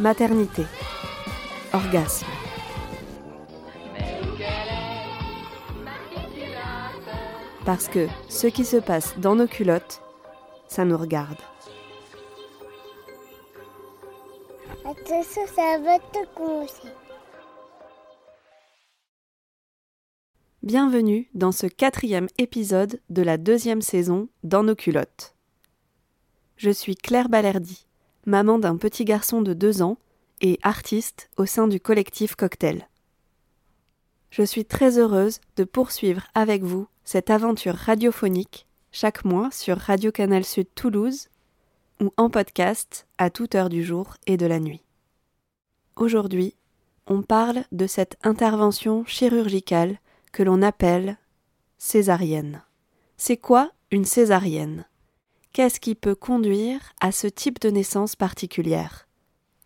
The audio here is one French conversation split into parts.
maternité, orgasme. Parce que ce qui se passe dans nos culottes, ça nous regarde. Attention, ça va te commencer. Bienvenue dans ce quatrième épisode de la deuxième saison Dans nos culottes. Je suis Claire Balerdi, maman d'un petit garçon de deux ans et artiste au sein du collectif Cocktail. Je suis très heureuse de poursuivre avec vous cette aventure radiophonique chaque mois sur Radio Canal Sud Toulouse ou en podcast à toute heure du jour et de la nuit. Aujourd'hui, on parle de cette intervention chirurgicale que l'on appelle césarienne. C'est quoi une césarienne? Qu'est-ce qui peut conduire à ce type de naissance particulière?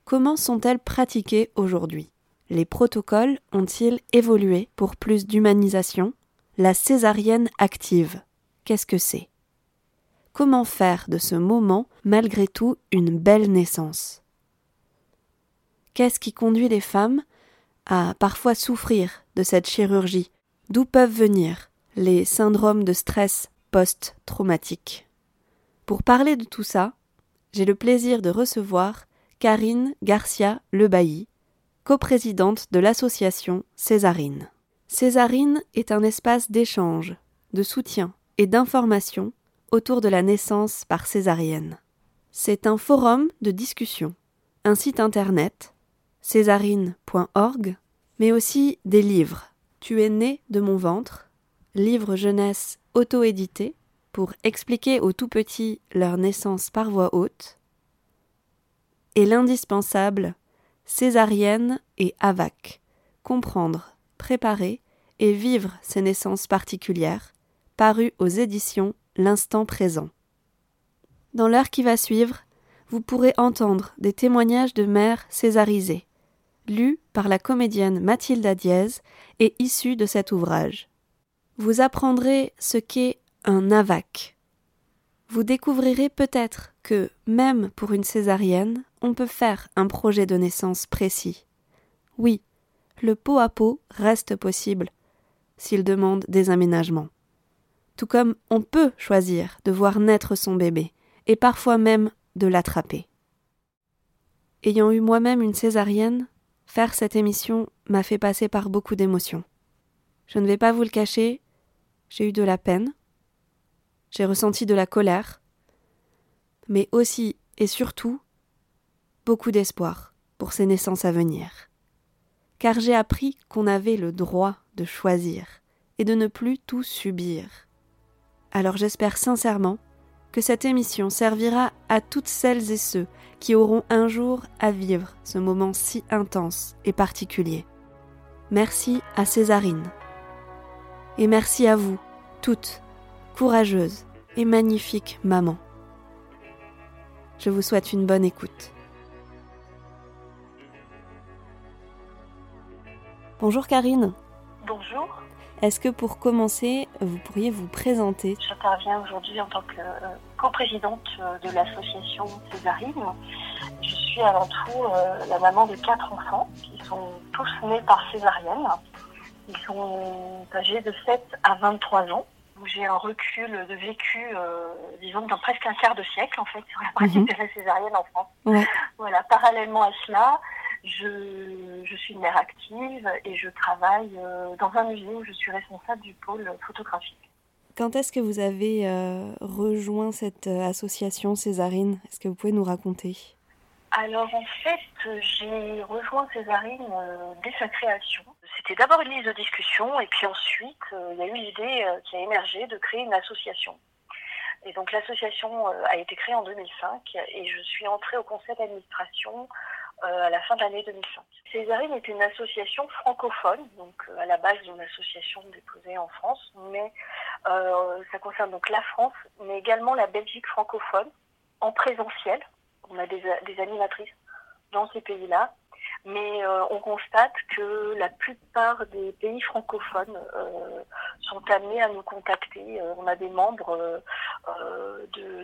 Comment sont-elles pratiquées aujourd'hui? Les protocoles ont-ils évolué pour plus d'humanisation? La césarienne active, qu'est-ce que c'est? Comment faire de ce moment malgré tout une belle naissance? Qu'est-ce qui conduit les femmes à parfois souffrir de cette chirurgie? D'où peuvent venir les syndromes de stress post-traumatique? Pour parler de tout ça, j'ai le plaisir de recevoir Karine Garcia Lebailly, coprésidente de l'association Césarine. Césarine est un espace d'échange, de soutien et d'information autour de la naissance par césarienne. C'est un forum de discussion, un site internet, césarine.org, mais aussi des livres tu es né de mon ventre, livre jeunesse auto-édité pour expliquer aux tout petits leur naissance par voix haute, et l'indispensable césarienne et AVAC, comprendre, préparer et vivre ces naissances particulières, paru aux éditions L'instant présent. Dans l'heure qui va suivre, vous pourrez entendre des témoignages de mères césarisées, lu par la comédienne Mathilda Diez et issu de cet ouvrage. Vous apprendrez ce qu'est un AVAC. Vous découvrirez peut-être que, même pour une césarienne, on peut faire un projet de naissance précis. Oui, le pot à pot reste possible, s'il demande des aménagements. Tout comme on peut choisir de voir naître son bébé, et parfois même de l'attraper. Ayant eu moi-même une césarienne, Faire cette émission m'a fait passer par beaucoup d'émotions. Je ne vais pas vous le cacher, j'ai eu de la peine, j'ai ressenti de la colère, mais aussi et surtout beaucoup d'espoir pour ces naissances à venir. Car j'ai appris qu'on avait le droit de choisir et de ne plus tout subir. Alors j'espère sincèrement que cette émission servira à toutes celles et ceux qui auront un jour à vivre ce moment si intense et particulier. Merci à Césarine. Et merci à vous, toutes, courageuses et magnifiques mamans. Je vous souhaite une bonne écoute. Bonjour Karine. Bonjour. Est-ce que pour commencer, vous pourriez vous présenter? J'interviens aujourd'hui en tant que euh, coprésidente euh, de l'association Césarine. Je suis avant tout euh, la maman de quatre enfants qui sont tous nés par césarienne. Ils sont âgés de 7 à 23 ans. J'ai un recul de vécu, disons, dans presque un quart de siècle, en fait, sur la pratique mhm. de la césarienne en France. Voilà, parallèlement à cela, je, je, suis une mère active et je travaille euh, dans un musée où je suis responsable du pôle photographique. Quand est-ce que vous avez euh, rejoint cette euh, association Césarine? Est-ce que vous pouvez nous raconter? Alors en fait, j'ai rejoint Césarine dès sa création. C'était d'abord une liste de discussion et puis ensuite, il y a eu l'idée qui a émergé de créer une association. Et donc l'association a été créée en 2005 et je suis entrée au conseil d'administration à la fin de l'année 2005. Césarine est une association francophone, donc à la base d'une association déposée en France, mais ça concerne donc la France, mais également la Belgique francophone en présentiel. On a des, des animatrices dans ces pays-là mais euh, on constate que la plupart des pays francophones euh, sont amenés à nous contacter. Euh, on a des membres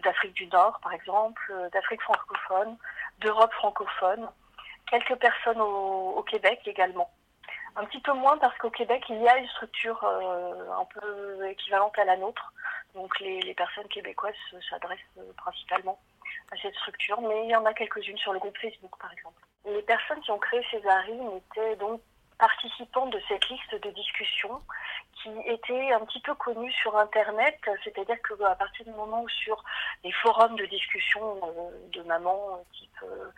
d'Afrique du Nord, par exemple, d'Afrique francophone, d'Europe francophone, quelques personnes au, Québec également. Un petit peu moins parce qu'au Québec, il y a une structure un peu équivalente à la nôtre. Donc les, les personnes québécoises s'adressent principalement à cette structure, mais il y en a quelques-unes sur le groupe Facebook, par exemple. Les personnes qui ont créé Césarine étaient donc participants de cette liste de discussion qui était un petit peu connue sur Internet, c'est-à-dire qu'à partir du moment où sur les forums de discussion euh, de maman, type euh,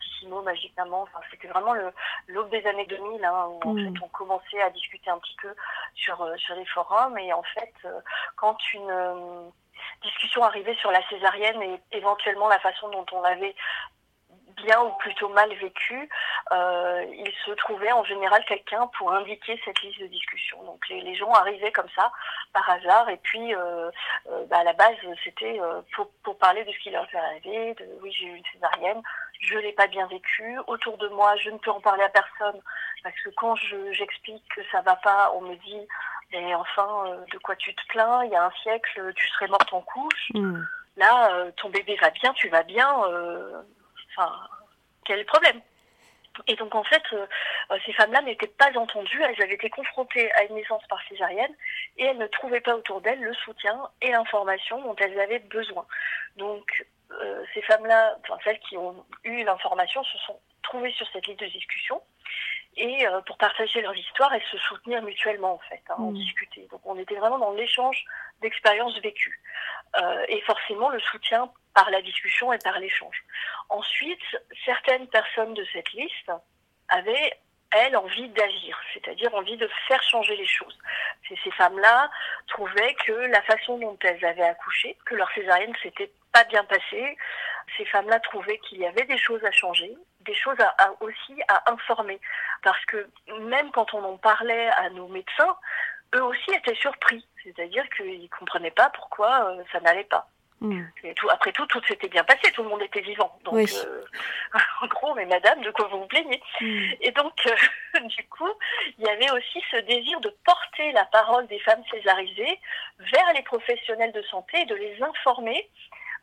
Tissimo, Magique Maman, enfin, c'était vraiment l'aube des années 2000, hein, où en mmh. fait on commençait à discuter un petit peu sur, euh, sur les forums, et en fait, quand une discussion arrivait sur la césarienne et éventuellement la façon dont on avait bien ou plutôt mal vécu, euh, il se trouvait en général quelqu'un pour indiquer cette liste de discussion. Donc les, gens arrivaient comme ça par hasard et puis euh, euh, bah, à la base c'était pour, pour, parler de ce qui leur était arrivé, de oui j'ai eu une césarienne, je l'ai pas bien vécu, autour de moi je ne peux en parler à personne parce que quand j'explique que ça va pas, on me dit et enfin de quoi tu te plains, il y a un siècle tu serais morte en couche. Hmm. Là, ton bébé va bien, tu vas bien. Enfin, quel est le problème? Et donc en fait, euh, euh, ces femmes-là n'étaient pas entendues, elles avaient été confrontées à une naissance par césarienne et elles ne trouvaient pas autour d'elles le soutien et l'information dont elles avaient besoin. Donc euh, ces femmes-là, enfin celles qui ont eu l'information, se sont trouvées sur cette liste de discussion et pour partager leur histoire et se soutenir mutuellement en fait, hein, en mmh. discuter. Donc on était vraiment dans l'échange d'expériences vécues et forcément le soutien par la discussion et par l'échange. Ensuite, certaines personnes de cette liste avaient, elles, envie d'agir, c'est-à-dire envie de faire changer les choses. ces femmes-là trouvaient que la façon dont elles avaient accouché, que leur césarienne s'était pas bien passée, ces femmes-là trouvaient qu'il y avait des choses à changer, des choses aussi à informer. Parce que même quand on en parlait à nos médecins, eux aussi étaient surpris. C'est-à-dire qu'ils ne comprenaient pas pourquoi euh, ça n'allait pas. Mm. tout, après tout, tout s'était bien passé, tout le monde était vivant. Donc, euh, en gros, mais madame, de quoi vous vous plaignez mm. Et donc, euh, du coup, il y avait aussi ce désir de porter la parole des femmes césarisées vers les professionnels de santé et de les informer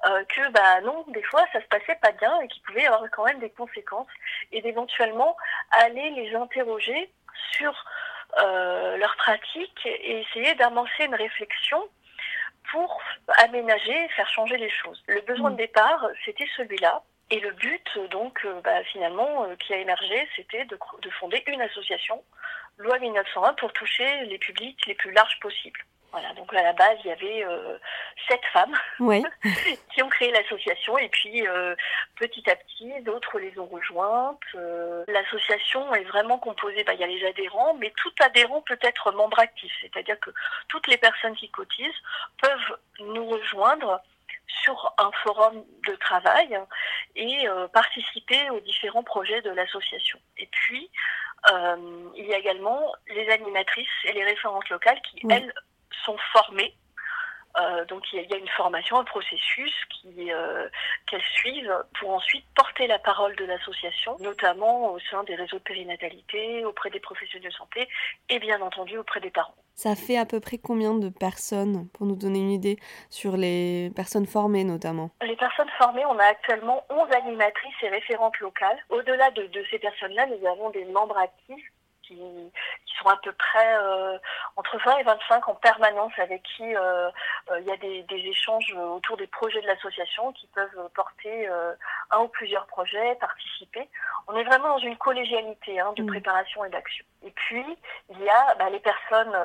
euh, que, bah non, des fois, ça se passait pas bien et qu'il pouvait y avoir quand même des conséquences et d'éventuellement aller les interroger sur leur pratique et essayer d'amorcer une réflexion pour aménager, faire changer les choses. Le besoin de mm. départ, c'était celui-là. Et le but, donc, euh, bah, finalement, euh, qui a émergé, c'était de, de, fonder une association, loi 1901, pour toucher les publics les plus larges possibles. Voilà, donc à la base, il y avait euh, sept femmes qui ont créé l'association et puis euh, petit à petit, d'autres les ont rejointes. Euh, l'association est vraiment composée, bah, il y a les adhérents, mais tout adhérent peut être membre actif, c'est-à-dire que toutes les personnes qui cotisent peuvent nous rejoindre sur un forum de travail et participer aux différents projets de l'association. Et puis, il y a également les animatrices et les référentes locales qui, elles, sont formés. Euh, donc il y, a, une formation, un processus qui euh, qu'elles suivent pour ensuite porter la parole de l'association, notamment au sein des réseaux de périnatalité, auprès des professionnels de santé et bien entendu auprès des parents. Ça fait à peu près combien de personnes, pour nous donner une idée, sur les personnes formées notamment? Les personnes formées, on a actuellement 11 animatrices et référentes locales. Au-delà de, de ces personnes-là, nous avons des membres actifs qui, sont à peu près euh, entre 20 et 25 en permanence avec qui euh, euh, il y a des, échanges autour des projets de l'association qui peuvent porter un ou plusieurs projets, participer. On est vraiment dans une collégialité hein, de mmh. préparation et d'action. Et puis, il y a bah, les personnes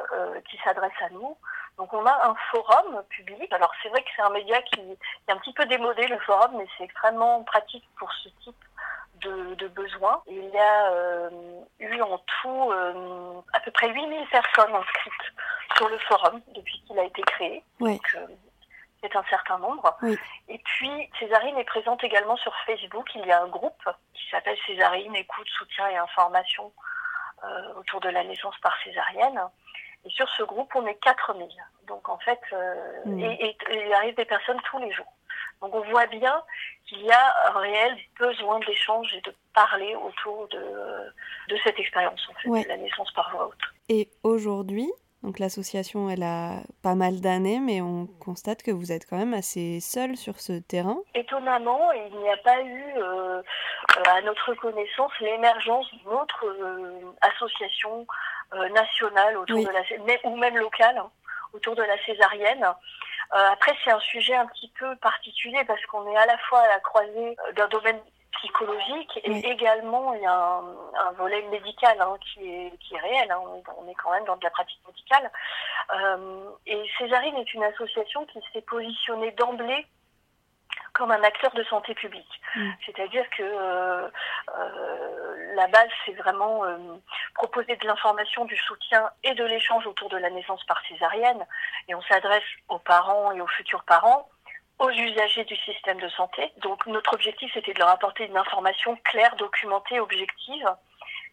qui s'adressent à nous. Donc on a un forum public. Alors c'est vrai que c'est un média qui est un petit peu démodé le forum, mais c'est extrêmement pratique pour ce type de, besoins. Il y a euh, eu en tout euh, à peu près 8000 personnes inscrites sur le forum depuis qu'il a été créé. Donc, euh, est un certain nombre. Et puis, Césarine est présente également sur Facebook. Il y a un groupe qui s'appelle Césarine, écoute, soutien et information autour de la naissance par césarienne. Et sur ce groupe, on est 4000. Donc, en fait, mm. et, il arrive des personnes tous les jours. Donc, on voit bien qu'il y a un réel besoin d'échange et de parler autour de, de cette expérience, en fait, de la naissance par voie haute. Et aujourd'hui, donc l'association, elle a pas mal d'années, mais on constate que vous êtes quand même assez seul sur ce terrain. Étonnamment, il n'y a pas eu, euh, à notre connaissance, l'émergence d'une autre euh, association euh, nationale autour de la, ou même locale hein, autour de la césarienne. Après, c'est un sujet un petit peu particulier parce qu'on est à la fois à la croisée d'un domaine psychologique et également il y a un, volet médical hein, qui, est, qui est réel. Hein. On, est quand même dans de la pratique médicale. Euh, et Césarine est une association qui s'est positionnée d'emblée comme un acteur de santé publique. Mm. C'est-à-dire que euh, euh, la base, c'est vraiment proposer de l'information, du soutien et de l'échange autour de la naissance par césarienne. Et on s'adresse aux parents et aux futurs parents aux usagers du système de santé. Donc notre objectif, c'était de leur apporter une information claire, documentée, objective.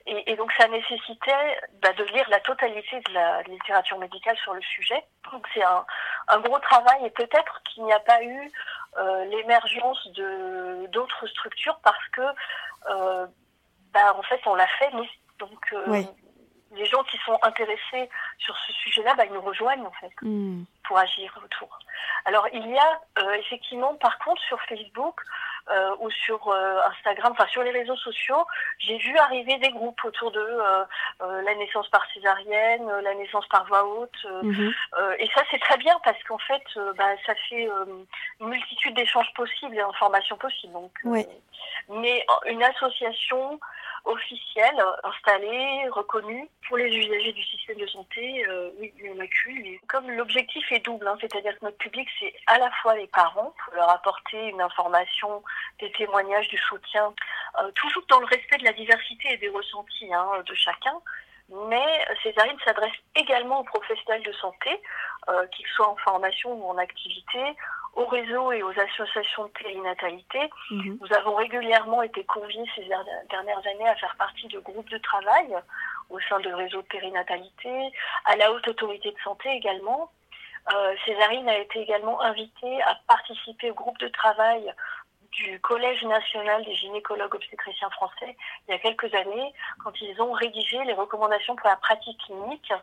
Et, donc ça nécessitait bah, de lire la totalité de la littérature médicale sur le sujet. Donc c'est un, gros travail et peut-être qu'il n'y a pas eu euh, l'émergence de d'autres structures parce que euh, bah, en fait on l'a fait nous. Donc euh, les gens qui sont intéressés sur ce sujet-là, bah, ils nous rejoignent en fait hmm. pour agir autour. Alors il y a euh, effectivement, par contre, sur Facebook euh, ou sur euh, Instagram, enfin sur les réseaux sociaux, j'ai vu arriver des groupes autour de la naissance par césarienne, la naissance par voie haute, mhm. et ça c'est très bien parce qu'en fait, bah, ça fait une multitude d'échanges possibles et d'informations possibles. Donc, mais une association officielle, installée, reconnue pour les usagers du système de santé, euh, oui, il en a. Comme l'objectif est double, hein, c'est-à-dire que notre public, c'est à la fois les parents, pour leur apporter une information, des témoignages, du soutien, euh, toujours dans le respect de la diversité et des ressentis hein, de chacun, mais Césarine s'adresse également aux professionnels de santé, euh, qu'ils soient en formation ou en activité, aux réseaux et aux associations de périnatalité. Mhm. Nous avons régulièrement été conviés ces dernières années à faire partie de groupes de travail au sein de réseaux de périnatalité, à la haute autorité de santé également. Euh, Césarine a été également invitée à participer au groupe de travail du Collège national des gynécologues obstétriciens français il y a quelques années, quand ils ont rédigé les recommandations pour la pratique clinique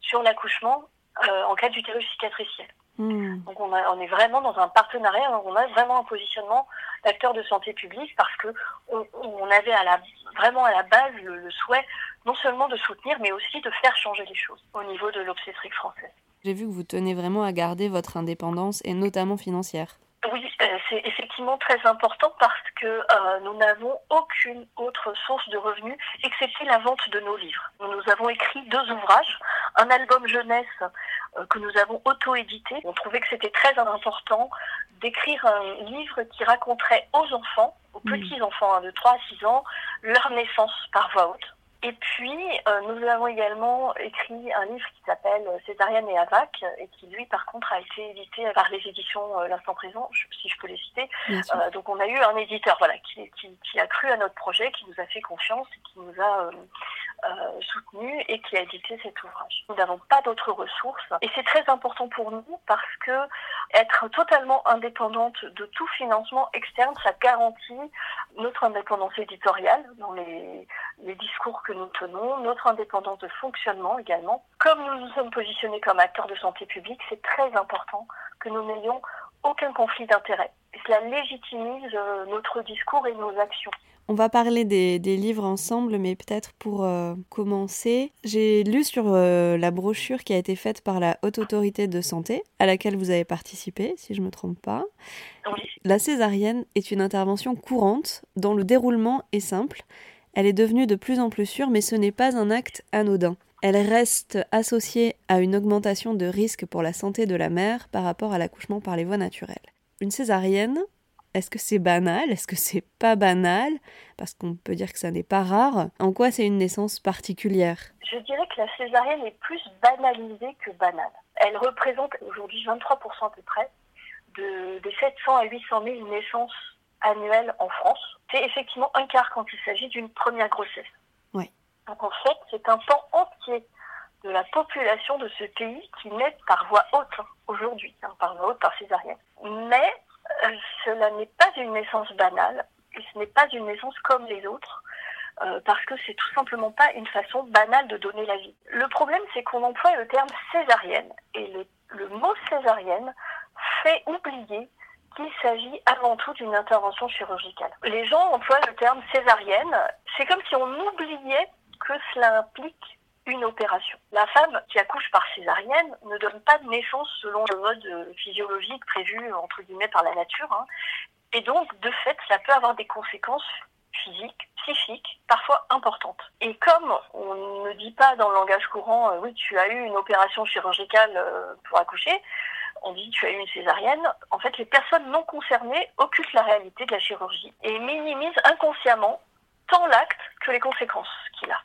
sur l'accouchement euh, en cas d'utérus cicatriciel. Hmm. Donc on, on, est vraiment dans un partenariat, on a vraiment un positionnement d'acteur de santé publique parce que on, avait à la, vraiment à la base le, le, souhait non seulement de soutenir mais aussi de faire changer les choses au niveau de l'obstétrique française. J'ai vu que vous tenez vraiment à garder votre indépendance et notamment financière. Oui, euh, c'est très important parce que euh, nous n'avons aucune autre source de revenus excepté la vente de nos livres. Nous avons écrit deux ouvrages, un album jeunesse euh, que nous avons auto-édité. On trouvait que c'était très important d'écrire un livre qui raconterait aux enfants, aux petits-enfants hein, de 3 à 6 ans, leur naissance par voix haute et puis, euh, nous avons également écrit un livre qui s'appelle Césarienne et Avac, et qui, lui, par contre, a été édité par les éditions euh, L'Instant Présent, si je peux les citer. Euh, donc, on a eu un éditeur voilà, qui, qui, qui, a cru à notre projet, qui nous a fait confiance, et qui nous a euh, soutenu et qui a édité cet ouvrage. Nous n'avons pas d'autres ressources, et c'est très important pour nous parce que être totalement indépendante de tout financement externe, ça garantit notre indépendance éditoriale dans les, discours que nous tenons, notre indépendance de fonctionnement également. Comme nous nous sommes positionnés comme acteurs de santé publique, c'est très important que nous n'ayons aucun conflit d'intérêts. Cela légitimise euh, notre discours et nos actions. On va parler des, livres ensemble, mais peut-être pour euh, commencer, j'ai lu sur euh, la brochure qui a été faite par la Haute Autorité de Santé, à laquelle vous avez participé, si je ne me trompe pas. La césarienne est une intervention courante dont le déroulement est simple elle est devenue de plus en plus sûre, mais ce n'est pas un acte anodin. Elle reste associée à une augmentation de risque pour la santé de la mère par rapport à l'accouchement par les voies naturelles. Une césarienne, est-ce que c'est banal? Est-ce que c'est pas banal? Parce qu'on peut dire que ça n'est pas rare. En quoi c'est une naissance particulière? Je dirais que la césarienne est plus banalisée que banale. Elle représente aujourd'hui 23% à peu près de, des 700 à 800 000 naissances annuelles en France. C'est effectivement un quart quand il s'agit d'une première grossesse. Ouais. Donc en fait, c'est un pan entier de la population de ce pays qui naît par voie haute hein, aujourd'hui, hein, par voie haute, par césarienne. Mais euh, cela n'est pas une naissance banale, et ce n'est pas une naissance comme les autres, euh, parce que c'est tout simplement pas une façon banale de donner la vie. Le problème, c'est qu'on emploie le terme césarienne, et le, le mot césarienne fait oublier qu'il s'agit avant tout d'une intervention chirurgicale. Les gens emploient le terme césarienne, c'est comme si on oubliait que cela implique une opération. La femme qui accouche par césarienne ne donne pas de naissance selon le mode euh, physiologique prévu entre guillemets par la nature. hein. Et donc, de fait, ça peut avoir des conséquences physiques, psychiques, parfois importantes. Et comme on ne dit pas dans le langage courant, euh, oui, tu as eu une opération chirurgicale euh, pour accoucher, on dit tu as eu une césarienne, en fait, les personnes non concernées occultent la réalité de la chirurgie et minimisent inconsciemment tant l'acte que les conséquences qu'il a.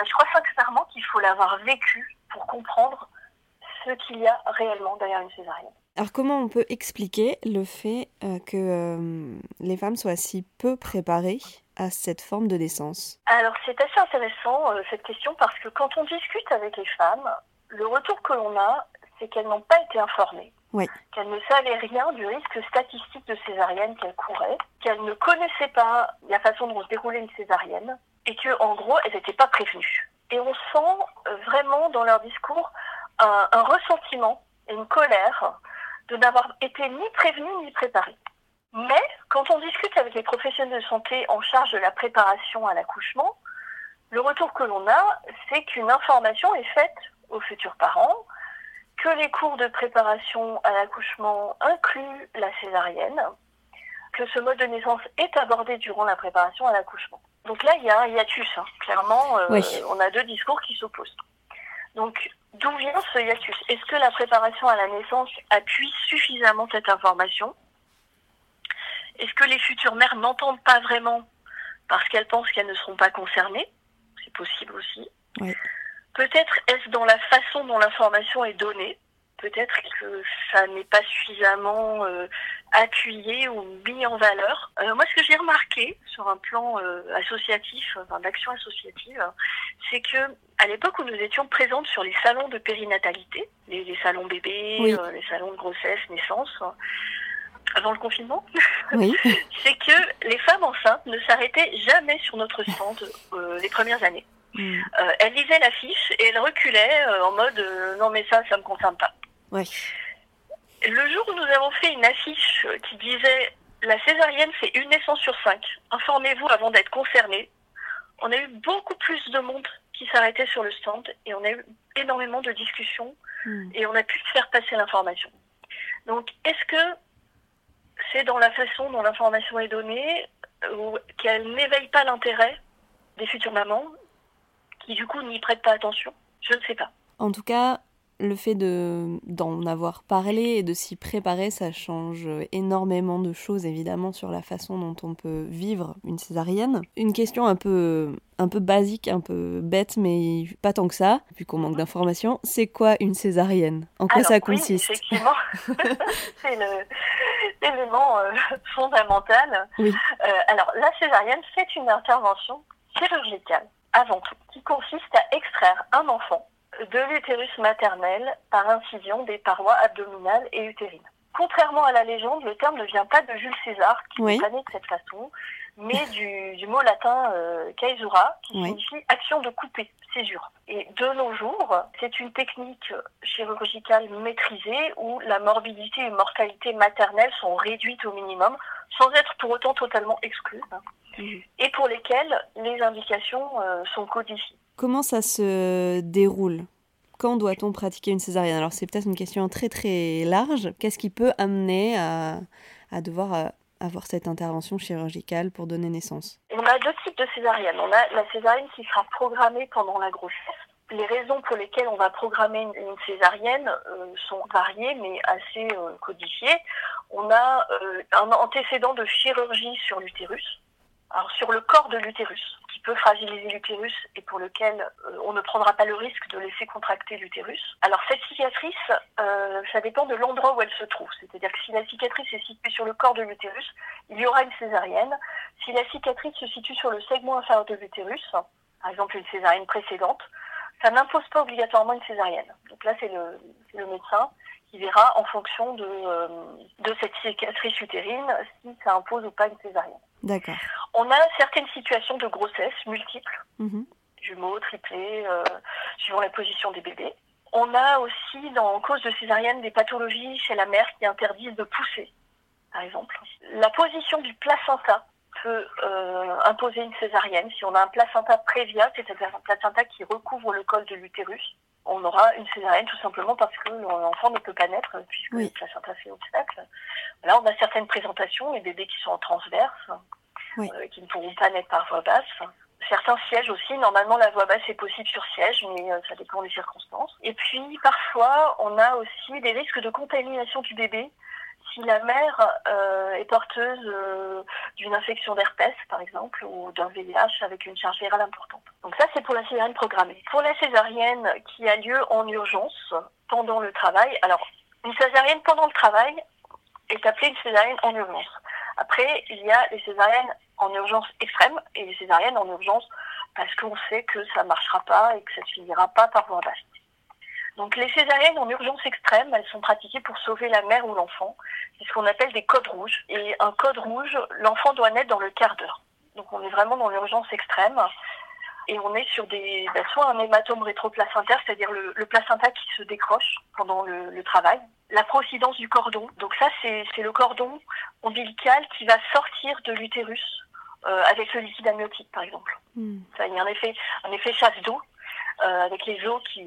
Ben, Je crois sincèrement qu'il faut l'avoir vécu pour comprendre ce qu'il y a réellement derrière une césarienne. Alors comment on peut expliquer le fait euh, que euh, les femmes soient si peu préparées à cette forme de naissance? Alors c'est assez intéressant euh, cette question parce que quand on discute avec les femmes, le retour que l'on a, c'est qu'elles n'ont pas été informées. Oui. Qu'elles ne savaient rien du risque statistique de césarienne qu'elles couraient, qu'elles ne connaissaient pas la façon dont se déroulait une césarienne et que en gros elles n'étaient pas prévenues. Et on sent euh, vraiment dans leur discours un, ressentiment une colère de n'avoir été ni prévenues ni préparées. Mais quand on discute avec les professionnels de santé en charge de la préparation à l'accouchement, le retour que l'on a, c'est qu'une information est faite aux futurs parents, que les cours de préparation à l'accouchement incluent la césarienne, que ce mode de naissance est abordé durant la préparation à l'accouchement. Donc là, il y a un hiatus. hein. Clairement, euh, Oui. on a deux discours qui s'opposent. Donc, d'où vient ce hiatus? Est-ce que la préparation à la naissance appuie suffisamment cette information? Est-ce que les futures mères n'entendent pas vraiment parce qu'elles pensent qu'elles ne seront pas concernées? C'est possible aussi. Oui. Peut-être est-ce dans la façon dont l'information est donnée? Peut-être que ça n'est pas suffisamment euh, appuyé ou mis en valeur. Euh, moi, ce que j'ai remarqué sur un plan euh, associatif, enfin, d'action associative, c'est que à l'époque où nous étions présentes sur les salons de périnatalité, les, les salons bébés, Oui. les salons de grossesse, naissance, avant le confinement, Oui. c'est que les femmes enceintes ne s'arrêtaient jamais sur notre stand les premières années. Mm. Euh, elles lisaient l'affiche et elles reculaient euh, en mode euh, non mais ça, ça me concerne pas. Ouais. Le jour où nous avons fait une affiche euh, qui disait la césarienne c'est une naissance sur cinq, informez-vous avant d'être concerné, on a eu beaucoup plus de monde qui s'arrêtait sur le stand et on a eu énormément de discussions Mm. et on a pu faire passer l'information. Donc est-ce que c'est dans la façon dont l'information est donnée ou qu'elle n'éveille pas l'intérêt des futures mamans qui du coup n'y prêtent pas attention? Je ne sais pas. En tout cas, le fait de d'en avoir parlé et de s'y préparer, ça change énormément de choses évidemment sur la façon dont on peut vivre une césarienne. Une question un peu un peu basique, un peu bête, mais pas tant que ça, vu qu'on manque d'informations. C'est quoi une césarienne? En quoi Alors, ça oui, consiste? Effectivement, c'est l'élément euh, fondamental. Oui. Euh, alors, la césarienne, c'est une intervention chirurgicale, avant tout, qui consiste à extraire un enfant de l'utérus maternel par incision des parois abdominales et utérines. Contrairement à la légende, le terme ne vient pas de Jules César, qui Oui. n'est pas né de cette façon, mais du, du mot latin euh, caesura, qui Oui. signifie action de couper, césure. Et de nos jours, c'est une technique chirurgicale maîtrisée où la morbidité et mortalité maternelle sont réduites au minimum, sans être pour autant totalement exclues, hein, Mhm. et pour lesquelles les indications euh, sont codifiées. Comment ça se déroule? Quand doit-on pratiquer une césarienne? Alors c'est peut-être une question très très large. Qu'est-ce qui peut amener à, à devoir euh, avoir cette intervention chirurgicale pour donner naissance? On a deux types de césarienne. On a la césarienne qui sera programmée pendant la grossesse. Les raisons pour lesquelles on va programmer une, césarienne euh, sont variées mais assez euh, codifiées. On a euh, un antécédent de chirurgie sur l'utérus. Alors sur le corps de l'utérus, qui peut fragiliser l'utérus et pour lequel on ne prendra pas le risque de laisser contracter l'utérus. Alors cette cicatrice, ça dépend de l'endroit où elle se trouve. C'est-à-dire que si la cicatrice est située sur le corps de l'utérus, il y aura une césarienne. Si la cicatrice se situe sur le segment inférieur de l'utérus, par exemple une césarienne précédente, ça n'impose pas obligatoirement une césarienne. Donc là, c'est le, le, médecin qui verra en fonction de, euh, de cette cicatrice utérine si ça impose ou pas une césarienne. D'accord. On a certaines situations de grossesse multiples, Mhm. jumeaux, triplés, euh, suivant la position des bébés. On a aussi, dans en cause de césarienne, des pathologies chez la mère qui interdisent de pousser, par exemple. La position du placenta peut euh, imposer une césarienne. Si on a un placenta prévia, c'est-à-dire un placenta qui recouvre le col de l'utérus, on aura une césarienne tout simplement parce que l'enfant ne peut pas naître puisque Oui. le placenta fait obstacle. Là, on a certaines présentations, les bébés qui sont en transverse, Oui. euh, qui ne pourront pas naître par voie basse. Certains sièges aussi, normalement la voie basse est possible sur siège, mais euh, ça dépend des circonstances. Et puis parfois, on a aussi des risques de contamination du bébé si la mère euh, est porteuse euh, d'une infection d'herpès, par exemple, ou d'un VIH avec une charge virale importante. Donc ça, c'est pour la césarienne programmée. Pour la césarienne qui a lieu en urgence pendant le travail, alors une césarienne pendant le travail est appelée une césarienne en urgence. Après, il y a les césariennes en urgence extrême et les césariennes en urgence parce qu'on sait que ça marchera pas et que ça ne finira pas par voie basse. Donc les césariennes en urgence extrême, elles sont pratiquées pour sauver la mère ou l'enfant. C'est ce qu'on appelle des codes rouges. Et un code rouge, l'enfant doit naître dans le quart d'heure. Donc on est vraiment dans l'urgence extrême. Et on est sur des, ben, soit un hématome rétroplacentaire, c'est-à-dire le, le placenta qui se décroche pendant le, le travail. La procidence du cordon. Donc ça, c'est c'est le cordon ombilical qui va sortir de l'utérus euh, avec le liquide amniotique, par exemple. Hmm. Ça, il y a un effet, un effet chasse d'eau euh, avec les os qui,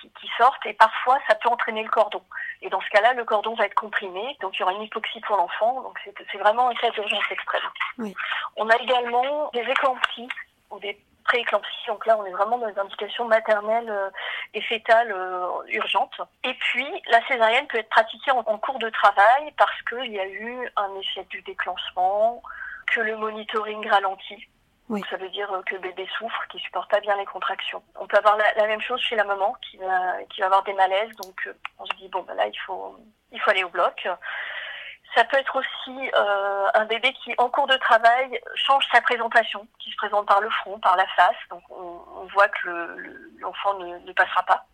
qui, qui sortent et parfois ça peut entraîner le cordon. Et dans ce cas-là, le cordon va être comprimé, donc il y aura une hypoxie pour l'enfant. Donc c'est vraiment un cas d'urgence extrême. Oui. On a également des éclampsies ou des pré-éclampsies. Donc là, on est vraiment dans des indications maternelles euh, et fétales euh, urgentes. Et puis, la césarienne peut être pratiquée en, cours de travail parce qu'il y a eu un échec du déclenchement, que le monitoring ralentit. Oui. Donc, ça veut dire euh, que le bébé souffre, qu'il supporte pas bien les contractions. On peut avoir la, la même chose chez la maman qui va, qui va avoir des malaises. Donc, euh, on se dit, bon, ben là, il faut, il faut aller au bloc. Ça peut être aussi euh, un bébé qui, en cours de travail, change sa présentation, qui se présente par le front, par la face. Donc, on, on voit que le- le- l'enfant ne, ne passera pas.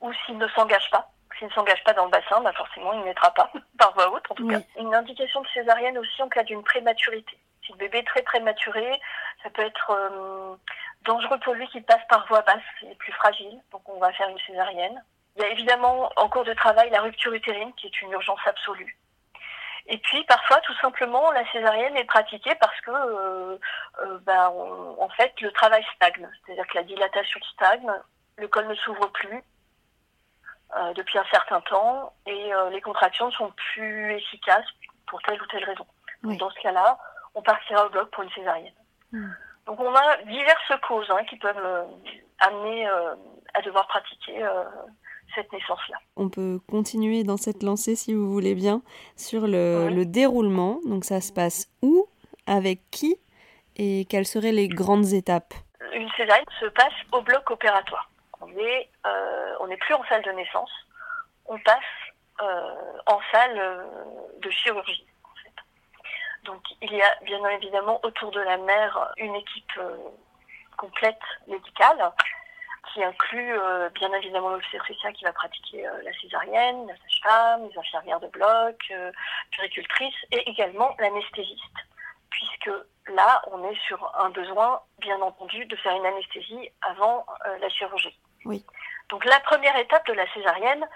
Ou s'il ne s'engage pas. S'il ne s'engage pas dans le bassin, bah forcément, il ne naîtra pas, par voie haute en tout Oui. cas. Une indication de césarienne aussi en cas d'une prématurité. Si le bébé est très prématuré, ça peut être euh, dangereux pour lui qu'il passe par voie basse, il est plus fragile, donc on va faire une césarienne. Il y a évidemment en cours de travail la rupture utérine qui est une urgence absolue. Et puis parfois, tout simplement, la césarienne est pratiquée parce que, euh, euh, ben, on- en fait, le travail stagne. C'est-à-dire que la dilatation stagne, le col ne s'ouvre plus euh, depuis un certain temps et les contractions ne sont plus efficaces pour telle ou telle raison. Oui. Dans ce cas-là, on partira au bloc pour une césarienne. Hmm. Donc on a diverses causes hein, qui peuvent euh, amener euh, à devoir pratiquer euh, cette naissance-là. On peut continuer dans cette lancée si vous voulez bien sur le, déroulement. Donc ça se passe où, avec qui et quelles seraient les grandes étapes? Une césarienne se passe au bloc opératoire. On est, euh, on n'est plus en salle de naissance, on passe euh, en salle de chirurgie. Donc il y a bien évidemment autour de la mère une équipe euh, complète médicale qui inclut euh, bien évidemment l'obstétricien qui va pratiquer euh, la césarienne, la sage-femme, les infirmières de bloc, puricultrice et également l'anesthésiste puisque là, on est sur un besoin, bien entendu, de faire une anesthésie avant la chirurgie. Oui. Donc la première étape de la césarienne,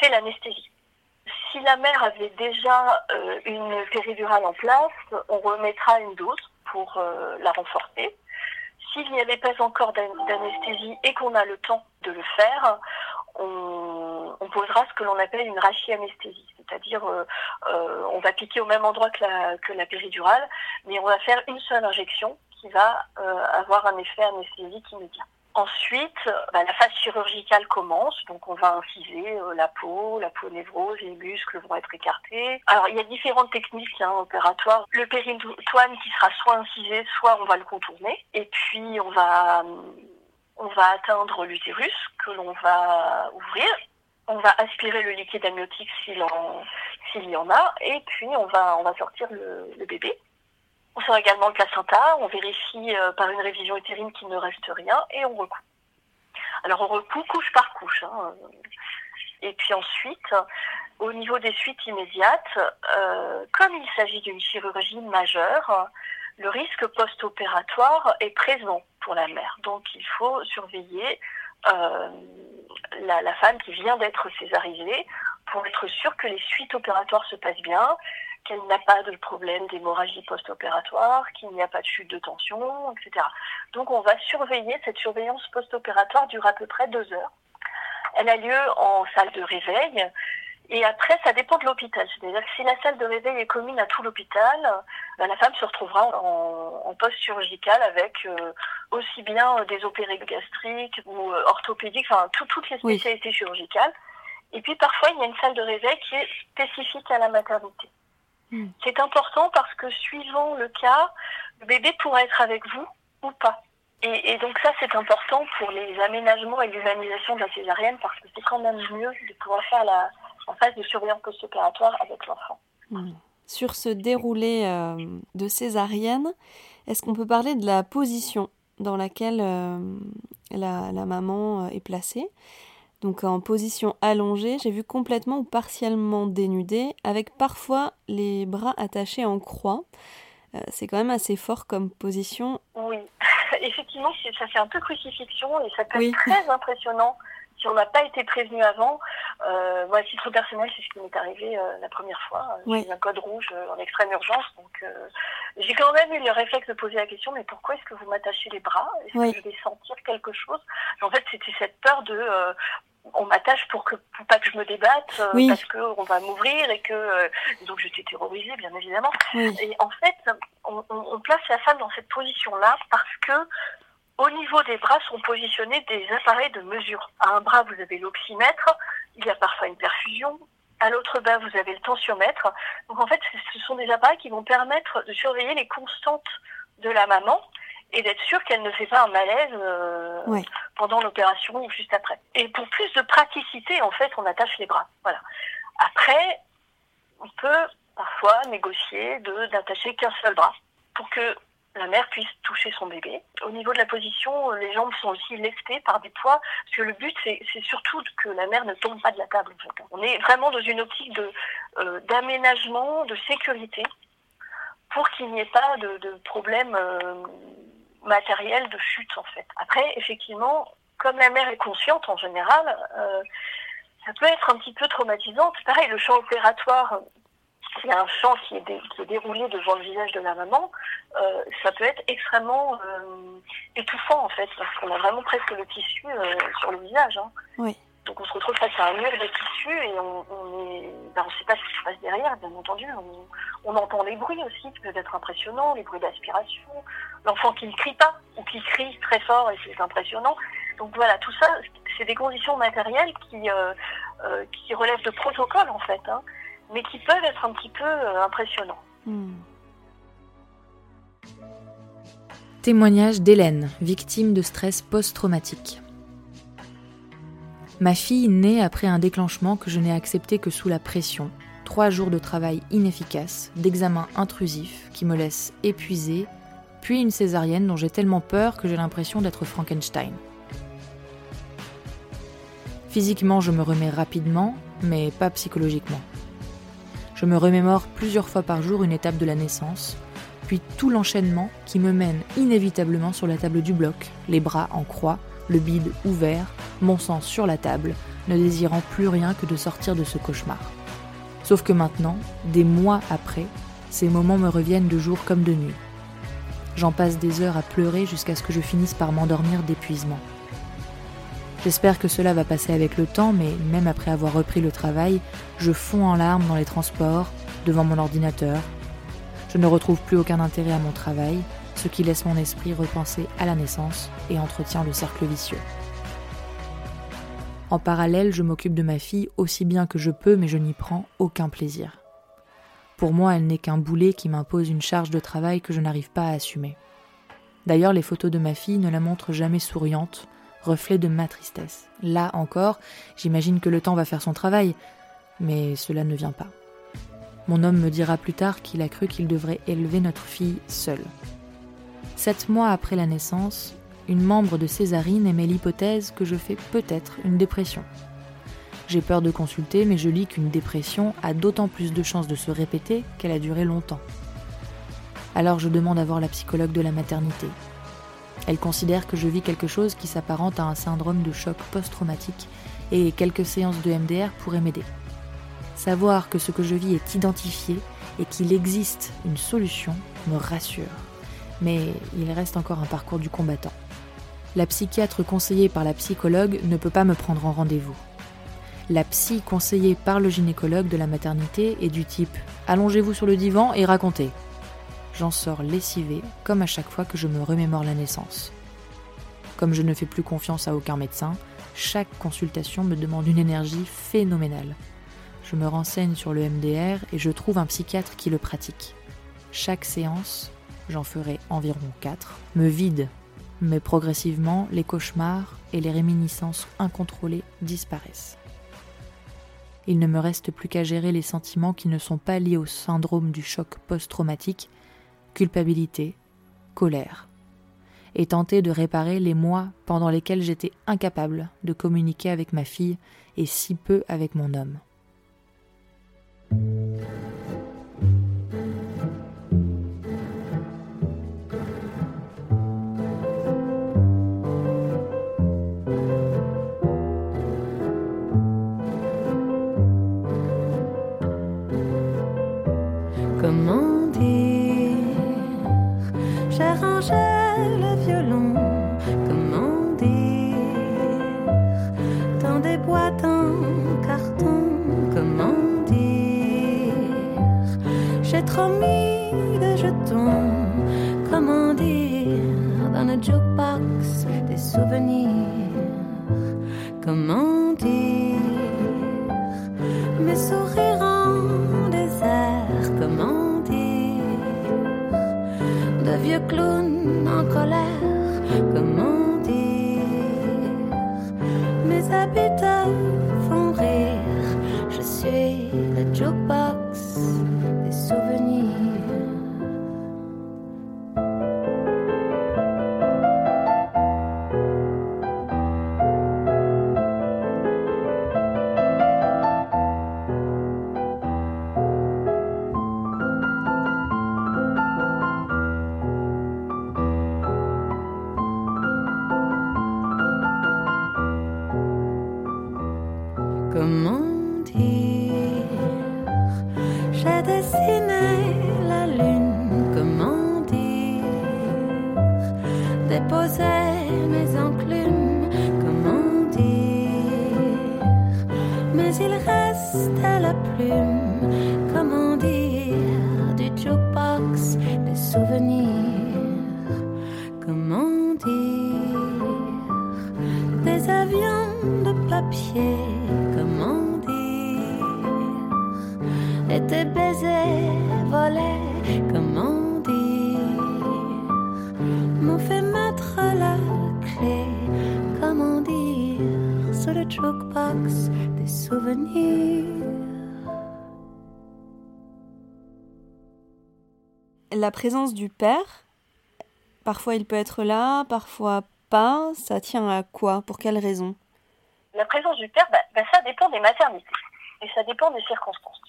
c'est l'anesthésie. Si la mère avait déjà euh, une péridurale en place, on remettra une dose pour euh, la renforcer. S'il n'y avait pas encore d'an- d'anesthésie et qu'on a le temps de le faire, on, posera ce que l'on appelle une rachianesthésie, c'est-à-dire euh, euh, on va piquer au même endroit que la, péridurale, mais on va faire une seule injection qui va avoir un effet anesthésique immédiat. Ensuite, bah, la phase chirurgicale commence, donc on va inciser euh, la peau, la peau névrose, les muscles vont être écartés. Alors il y a différentes techniques hein, opératoires. Le péritoine qui sera soit incisé, soit on va le contourner. Et puis on va atteindre l'utérus que l'on va ouvrir. On va aspirer le liquide amniotique s'il y en a, et puis on va sortir le bébé. On sort également le placenta, on vérifie euh, par une révision utérine qu'il ne reste rien et on recoue. Alors on recoue couche par couche. Hein. Et puis ensuite, au niveau des suites immédiates, euh, comme il s'agit d'une chirurgie majeure, le risque post-opératoire est présent pour la mère. Donc il faut surveiller euh, la, la, femme qui vient d'être césarisée pour être sûr que les suites opératoires se passent bien, qu'elle n'a pas de problème d'hémorragie post-opératoire, qu'il n'y a pas de chute de tension, etc. Donc on va surveiller, cette surveillance post-opératoire dure à peu près deux heures. Elle a lieu en salle de réveil et après ça dépend de l'hôpital. C'est-à-dire que si la salle de réveil est commune à tout l'hôpital, ben, la femme se retrouvera en, en post-chirurgical avec euh, aussi bien des opérés gastriques ou euh, orthopédiques, enfin tout, toutes les spécialités oui. chirurgicales. Et puis parfois il y a une salle de réveil qui est spécifique à la maternité. Hmm. C'est important parce que suivant le cas, le bébé pourra être avec vous ou pas. Et, et donc ça, c'est important pour les aménagements et l'humanisation de la césarienne parce que c'est quand même mieux de pouvoir faire la, en phase de surveillance post-opératoire avec l'enfant. Hmm. Sur ce déroulé euh, de césarienne, est-ce qu'on peut parler de la position dans laquelle euh, la, la, maman euh, est placée? Donc en position allongée, j'ai vu complètement ou partiellement dénudée, avec parfois les bras attachés en croix. Euh, c'est quand même assez fort comme position. Oui, effectivement, ça fait un peu crucifixion et ça peut oui. être très impressionnant si on n'a pas été prévenu avant. Euh, moi, à titre personnel, c'est ce qui m'est arrivé euh, la première fois. Oui. J'ai un code rouge euh, en extrême urgence, donc euh, j'ai quand même eu le réflexe de poser la question mais pourquoi est-ce que vous m'attachez les bras? Est-ce oui. que je vais sentir quelque chose? En fait, c'était cette peur de on m'attache pour que pour pas que je me débatte euh, oui. parce que on va m'ouvrir et que euh, donc j'étais terrorisée bien évidemment. Oui. et en fait on, on, on, place la femme dans cette position là parce que au niveau des bras sont positionnés des appareils de mesure. À un bras vous avez l'oxymètre il y a parfois une perfusion. À l'autre bras vous avez le tensiomètre. Donc en fait ce sont des appareils qui vont permettre de surveiller les constantes de la maman et d'être sûr qu'elle ne fait pas un malaise euh, pendant l'opération ou juste après. Et pour plus de praticité, en fait, on attache les bras. Voilà. Après, on peut parfois négocier de d'attacher qu'un seul bras pour que la mère puisse toucher son bébé. Au niveau de la position, les jambes sont aussi lestées par des poids, parce que le but, c'est surtout que la mère ne tombe pas de la table. En fait. On est vraiment dans une optique de euh, d'aménagement, de sécurité, pour qu'il n'y ait pas de, de problème euh, matériel de chute en fait. Après, effectivement, comme la mère est consciente en général, euh, ça peut être un petit peu traumatisant. Pareil, le champ opératoire, il y a un champ qui est, déroulé devant le visage de la maman, euh, ça peut être extrêmement euh, étouffant en fait, parce qu'on a vraiment presque le tissu sur le visage. Hein. Oui. Donc on se retrouve face à un mur de tissu et on est, ben, sait pas ce qui se passe derrière, bien entendu. On, entend les bruits aussi qui peuvent être impressionnants, les bruits d'aspiration, l'enfant qui ne crie pas ou qui crie très fort et c'est impressionnant. Donc voilà, tout ça, c'est des conditions matérielles qui euh, euh, relèvent de protocole en fait, hein, mais qui peuvent être un petit peu euh, impressionnants. Hmm. Témoignage d'Hélène, victime de stress post-traumatique. Ma fille naît après un déclenchement que je n'ai accepté que sous la pression. Trois jours de travail inefficace, d'examen intrusif qui me laisse épuisée, puis une césarienne dont j'ai tellement peur que j'ai l'impression d'être Frankenstein. Physiquement, je me remets rapidement, mais pas psychologiquement. Je me remémore plusieurs fois par jour une étape de la naissance, puis tout l'enchaînement qui me mène inévitablement sur la table du bloc, les bras en croix, le bide ouvert, mon sang sur la table, ne désirant plus rien que de sortir de ce cauchemar. Sauf que maintenant, des mois après, ces moments me reviennent de jour comme de nuit. J'en passe des heures à pleurer jusqu'à ce que je finisse par m'endormir d'épuisement. J'espère que cela va passer avec le temps, mais même après avoir repris le travail, je fonds en larmes dans les transports, devant mon ordinateur. Je ne retrouve plus aucun intérêt à mon travail, ce qui laisse mon esprit repenser à la naissance et entretient le cercle vicieux. En parallèle, je m'occupe de ma fille aussi bien que je peux, mais je n'y prends aucun plaisir. Pour moi, elle n'est qu'un boulet qui m'impose une charge de travail que je n'arrive pas à assumer. D'ailleurs, les photos de ma fille ne la montrent jamais souriante, reflet de ma tristesse. Là encore, j'imagine que le temps va faire son travail, mais cela ne vient pas. Mon homme me dira plus tard qu'il a cru qu'il devrait élever notre fille seul. Sept mois après la naissance, une membre de Césarine émet l'hypothèse que je fais peut-être une dépression. J'ai peur de consulter, mais je lis qu'une dépression a d'autant plus de chances de se répéter qu'elle a duré longtemps. Alors je demande à voir la psychologue de la maternité. Elle considère que je vis quelque chose qui s'apparente à un syndrome de choc post-traumatique et quelques séances de MDR pourraient m'aider. Savoir que ce que je vis est identifié et qu'il existe une solution me rassure. Mais il reste encore un parcours du combattant. La psychiatre conseillée par la psychologue ne peut pas me prendre en rendez-vous. La psy conseillée par le gynécologue de la maternité est du type Allongez-vous sur le divan et racontez. J'en sors lessivé, comme à chaque fois que je me remémore la naissance. Comme je ne fais plus confiance à aucun médecin, chaque consultation me demande une énergie phénoménale. Je me renseigne sur le MDR et je trouve un psychiatre qui le pratique. Chaque séance, j'en ferai environ 4, me vide, mais progressivement, les cauchemars et les réminiscences incontrôlées disparaissent. Il ne me reste plus qu'à gérer les sentiments qui ne sont pas liés au syndrome du choc post-traumatique, culpabilité, colère, et tenter de réparer les mois pendant lesquels j'étais incapable de communiquer avec ma fille et si peu avec mon homme. Jetons. Comment dire Dans le jukebox des souvenirs. Comment dire Mes sourires en désert. Comment dire De vieux clowns en colère. Comment dire Mes habitants font rire. Je suis le jukebox des souvenirs. Comment dire? Des avions de papier. La présence du père, parfois il peut être là, parfois pas. Ça tient à quoi? Pour quelle raison? La présence du père, bah, bah, ça dépend des maternités et ça dépend des circonstances.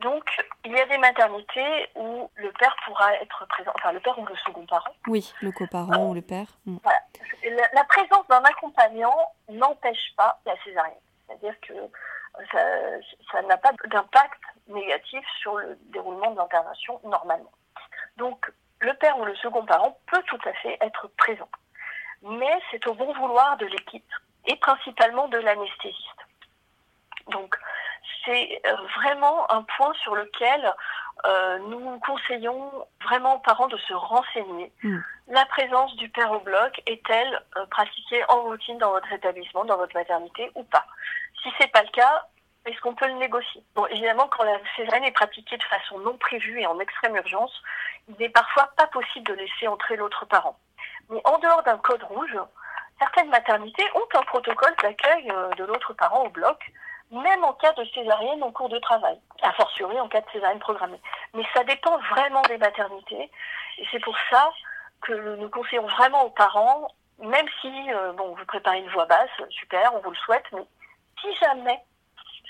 Donc, il y a des maternités où le père pourra être présent, enfin le père ou le second parent. Oui, le coparent ou le père. Mm. Voilà. La, la présence d'un accompagnant n'empêche pas la césarienne. C'est-à-dire que ça ça n'a pas d'impact négatif sur le déroulement de l'intervention normalement. Donc, le père ou le second parent peut tout à fait être présent. Mais c'est au bon vouloir de l'équipe et principalement de l'anesthésiste. Donc, c'est euh, vraiment un point sur lequel euh, nous conseillons vraiment aux parents de se renseigner. Mm. La présence du père au bloc est-elle euh, pratiquée en routine dans votre établissement, dans votre maternité ou pas? Si c'est pas le cas, est-ce qu'on peut le négocier? Bon, évidemment, quand la césarienne est pratiquée de façon non prévue et en extrême urgence, il n'est parfois pas possible de laisser entrer l'autre parent. Mais en dehors d'un code rouge, certaines maternités ont un protocole d'accueil euh, de l'autre parent au bloc, même en cas de césarienne en cours de travail, a fortiori en cas de césarienne programmée. Mais ça dépend vraiment des maternités, et c'est pour ça que nous conseillons vraiment aux parents, même si euh, bon, vous préparez une voix basse, super, on vous le souhaite, mais si jamais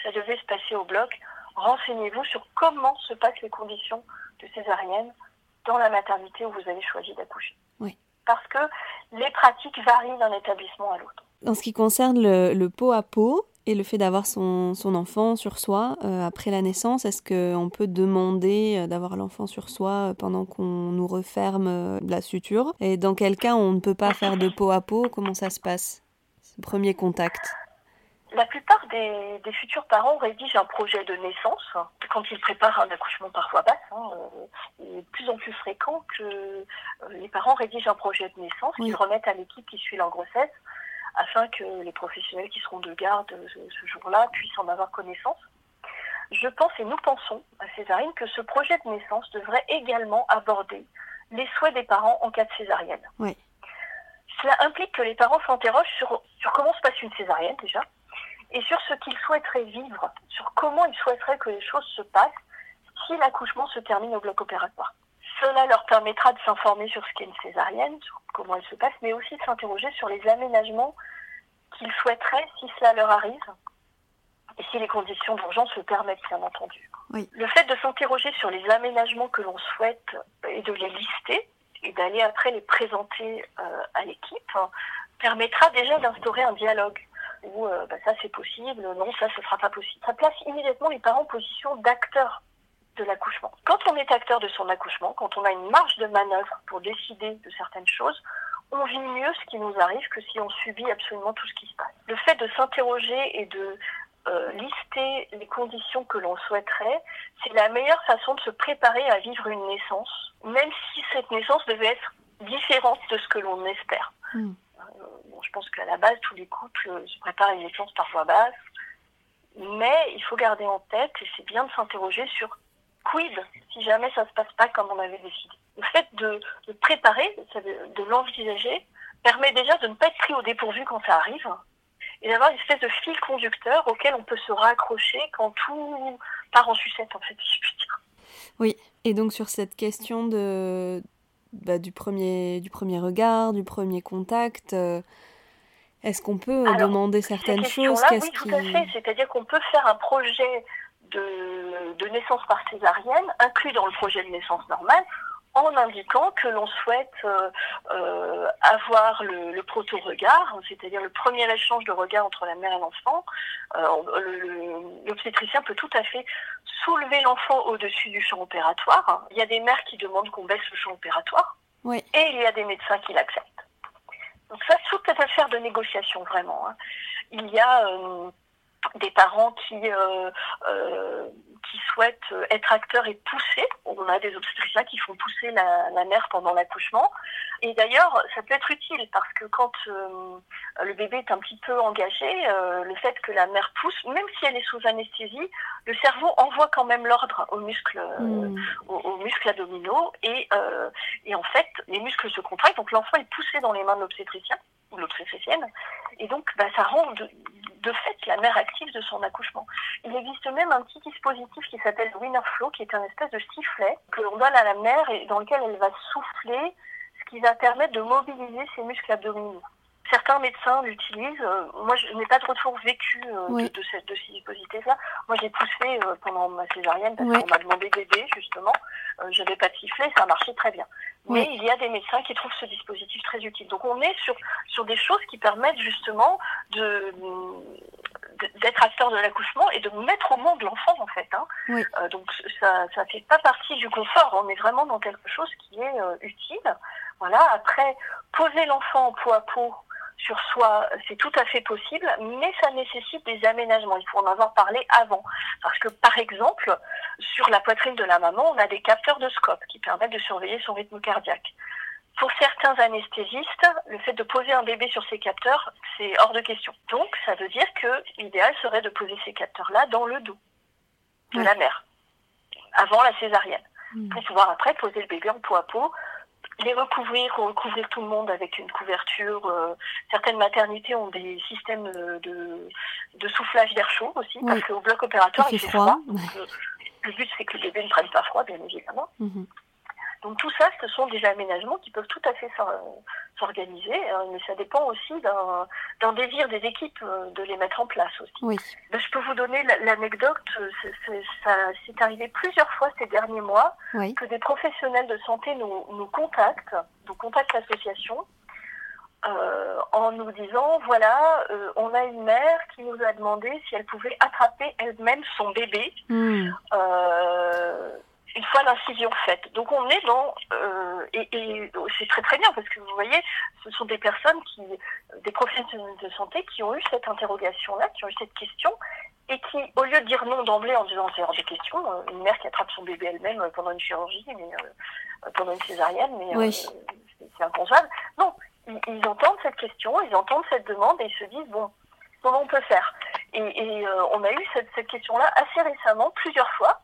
ça devait se passer au bloc, renseignez-vous sur comment se passent les conditions de césarienne dans la maternité où vous avez choisi d'accoucher. Oui. Parce que les pratiques varient d'un établissement à l'autre. En ce qui concerne le, le pot à pot et le fait d'avoir son, son enfant sur soi euh, après la naissance, est-ce qu'on peut demander euh, d'avoir l'enfant sur soi euh, pendant qu'on nous referme la suture? Et dans quel cas on ne peut pas faire de pot à pot Comment ça se passe Ce premier contact? La plupart des, des futurs parents rédigent un projet de naissance quand ils préparent un accouchement par voie basse. hein, euh, il est de plus en plus fréquent que euh, les parents rédigent un projet de naissance Oui. qu'ils remettent à l'équipe qui suit leur grossesse afin que les professionnels qui seront de garde euh, ce, ce jour-là puissent en avoir connaissance. Je pense et nous pensons à Césarine que ce projet de naissance devrait également aborder les souhaits des parents en cas de césarienne. Oui. Cela implique que les parents s'interrogent sur, sur comment se passe une césarienne déjà, et sur ce qu'ils souhaiteraient vivre, sur comment ils souhaiteraient que les choses se passent si l'accouchement se termine au bloc opératoire. Cela leur permettra de s'informer sur ce qu'est une césarienne, sur comment elle se passe, mais aussi de s'interroger sur les aménagements qu'ils souhaiteraient si cela leur arrive, et si les conditions d'urgence le permettent, bien entendu. Oui. Le fait de s'interroger sur les aménagements que l'on souhaite et de les lister, et d'aller après les présenter euh, à l'équipe, permettra déjà d'instaurer un dialogue où euh, bah, ça c'est possible, non ça ce sera pas possible. Ça place immédiatement les parents en position d'acteurs de l'accouchement. Quand on est acteur de son accouchement, quand on a une marge de manœuvre pour décider de certaines choses, on vit mieux ce qui nous arrive que si on subit absolument tout ce qui se passe. Le fait de s'interroger et de euh, lister les conditions que l'on souhaiterait, c'est la meilleure façon de se préparer à vivre une naissance, même si cette naissance devait être différente de ce que l'on espère. Mm. Je pense qu'à la base, tous les couples euh, se préparent à une naissance par voie basse, mais il faut garder en tête, et c'est bien de s'interroger sur quid si jamais ça se passe pas comme on avait décidé. Le fait de, préparer, de l'envisager, permet déjà de ne pas être pris au dépourvu quand ça arrive et d'avoir une espèce de fil conducteur auquel on peut se raccrocher quand tout part en sucette, en fait, si je puis dire. Oui, et donc sur cette question de, bah, du, premier, du premier regard, du premier contact, euh, est-ce qu'on peut Alors, demander certaines choses? Oui, tout à fait. C'est-à-dire qu'on peut faire un projet de, de naissance par césarienne inclus dans le projet de naissance normale en indiquant que l'on souhaite euh, euh, avoir le, le proto-regard, c'est-à-dire le premier échange de regard entre la mère et l'enfant. Euh, le- le- L'obstétricien peut tout à fait soulever l'enfant au-dessus du champ opératoire. Il y a des mères qui demandent qu'on baisse le champ opératoire Oui. et il y a des médecins qui l'acceptent. Donc ça, tout est affaire de négociation, vraiment. hein. Il y a euh, des parents qui, euh, euh, souhaitent être acteurs et pousser. On a des obstétriciens qui font pousser la mère pendant l'accouchement. Et d'ailleurs, ça peut être utile parce que quand euh, le bébé est un petit peu engagé, euh, le fait que la mère pousse, même si elle est sous anesthésie, le cerveau envoie quand même l'ordre aux muscles, euh, Mm. aux, aux muscles abdominaux et, euh, et en fait, les muscles se contractent. Donc l'enfant est poussé dans les mains de l'obstétricien ou de l'obstétricienne. Et donc, bah, ça rend de, de fait la mère active de son accouchement. Il existe même un petit dispositif qui s'appelle le Winner Flow, qui est un espèce de sifflet que l'on donne à la mère et dans lequel elle va souffler, ce qui va permettre de mobiliser ses muscles abdominaux. Certains médecins l'utilisent. Euh, moi, je n'ai pas de retour vécu euh, Oui. de, de, ce, de ces dispositifs-là. Moi, j'ai poussé euh, pendant ma césarienne parce qu'on m'a demandé d'aider, justement. Euh, J'avais pas de sifflet, ça marchait très bien. Mais il y a des médecins qui trouvent ce dispositif très utile. Donc, on est sur, sur des choses qui permettent justement de- d'être acteur de l'accouchement et de mettre au monde l'enfant en fait. Hein. Oui. Euh, donc ça ça fait pas partie du confort. On est vraiment dans quelque chose qui est euh, utile. Voilà. Après poser l'enfant en peau à peau sur soi, c'est tout à fait possible, mais ça nécessite des aménagements. Il faut en avoir parlé avant. Parce que, par exemple, sur la poitrine de la maman, on a des capteurs de scope qui permettent de surveiller son rythme cardiaque. Pour certains anesthésistes, le fait de poser un bébé sur ces capteurs, c'est hors de question. Donc, ça veut dire que l'idéal serait de poser ces capteurs-là dans le dos de Ouais. la mère, avant la césarienne, Mm. pour pouvoir après poser le bébé en peau à peau, les recouvrir, recouvrir tout le monde avec une couverture. euh, certaines maternités ont des systèmes euh, de, de soufflage d'air chaud aussi, Oui. parce qu'au bloc opératoire, Il il fait froid. froid. Donc, euh, le but, c'est que le bébé ne prenne pas froid, bien évidemment. Mhm. Donc tout ça, ce sont des aménagements qui peuvent tout à fait s'or- s'organiser, hein, mais ça dépend aussi d'un désir des équipes euh, de les mettre en place aussi. Oui. Ben, je peux vous donner la- l'anecdote, euh, c'est- c'est- ça s'est arrivé plusieurs fois ces derniers mois Oui. que des professionnels de santé nous, nous contactent, nous contactent l'association euh, en nous disant, voilà, euh, on a une mère qui nous a demandé si elle pouvait attraper elle-même son bébé Mm. euh, une fois l'incision faite. Donc on est dans euh, et, et c'est très très bien parce que vous voyez, ce sont des personnes qui, des professionnels de santé qui ont eu cette interrogation-là, qui ont eu cette question et qui, au lieu de dire non d'emblée en disant c'est hors de question, euh, une mère qui attrape son bébé elle-même euh, pendant une chirurgie, mais euh, pendant une césarienne, mais euh, Oui. c'est- c'est inconcevable. Non, ils, ils entendent cette question, ils entendent cette demande et ils se disent bon, comment on peut faire? Et, et, euh, on a eu cette, cette question-là assez récemment, plusieurs fois,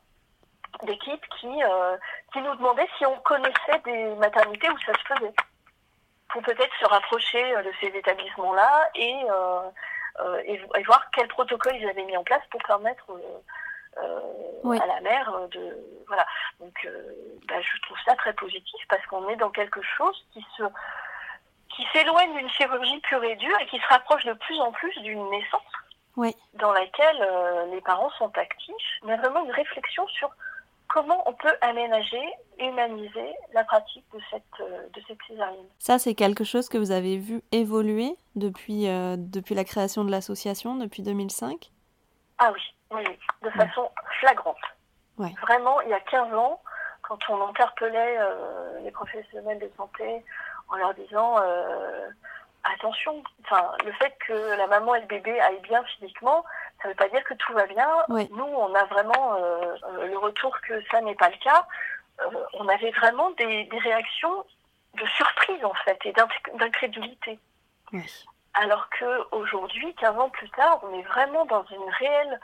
d'équipes qui, euh, qui nous demandaient si on connaissait des maternités où ça se faisait. Pour peut-être se rapprocher euh, de ces établissements-là et, euh, et, et voir quel protocole ils avaient mis en place pour permettre Oui. à la mère de. Voilà. Donc, bah, je trouve ça très positif parce qu'on est dans quelque chose qui se qui s'éloigne d'une chirurgie pure et dure et qui se rapproche de plus en plus d'une naissance Oui. dans laquelle euh, les parents sont actifs, mais vraiment une réflexion sur comment on peut aménager, humaniser la pratique de cette, euh, de cette césarienne. Ça, c'est quelque chose que vous avez vu évoluer depuis, euh, depuis la création de l'association, depuis 2005 Ah oui, oui, de façon flagrante. Ouais. Vraiment, il y a 15 ans, quand on interpellait euh, les professionnels de santé en leur disant euh, attention, enfin, le fait que la maman et le bébé aillent bien physiquement, ça ne veut pas dire que tout va bien. Nous, on a vraiment euh, euh, le retour que ça n'est pas le cas. Euh, on avait vraiment des, des réactions de surprise en fait et d'inc- d'incrédulité. Oui. Alors que aujourd'hui, 15 ans plus tard, on est vraiment dans une réelle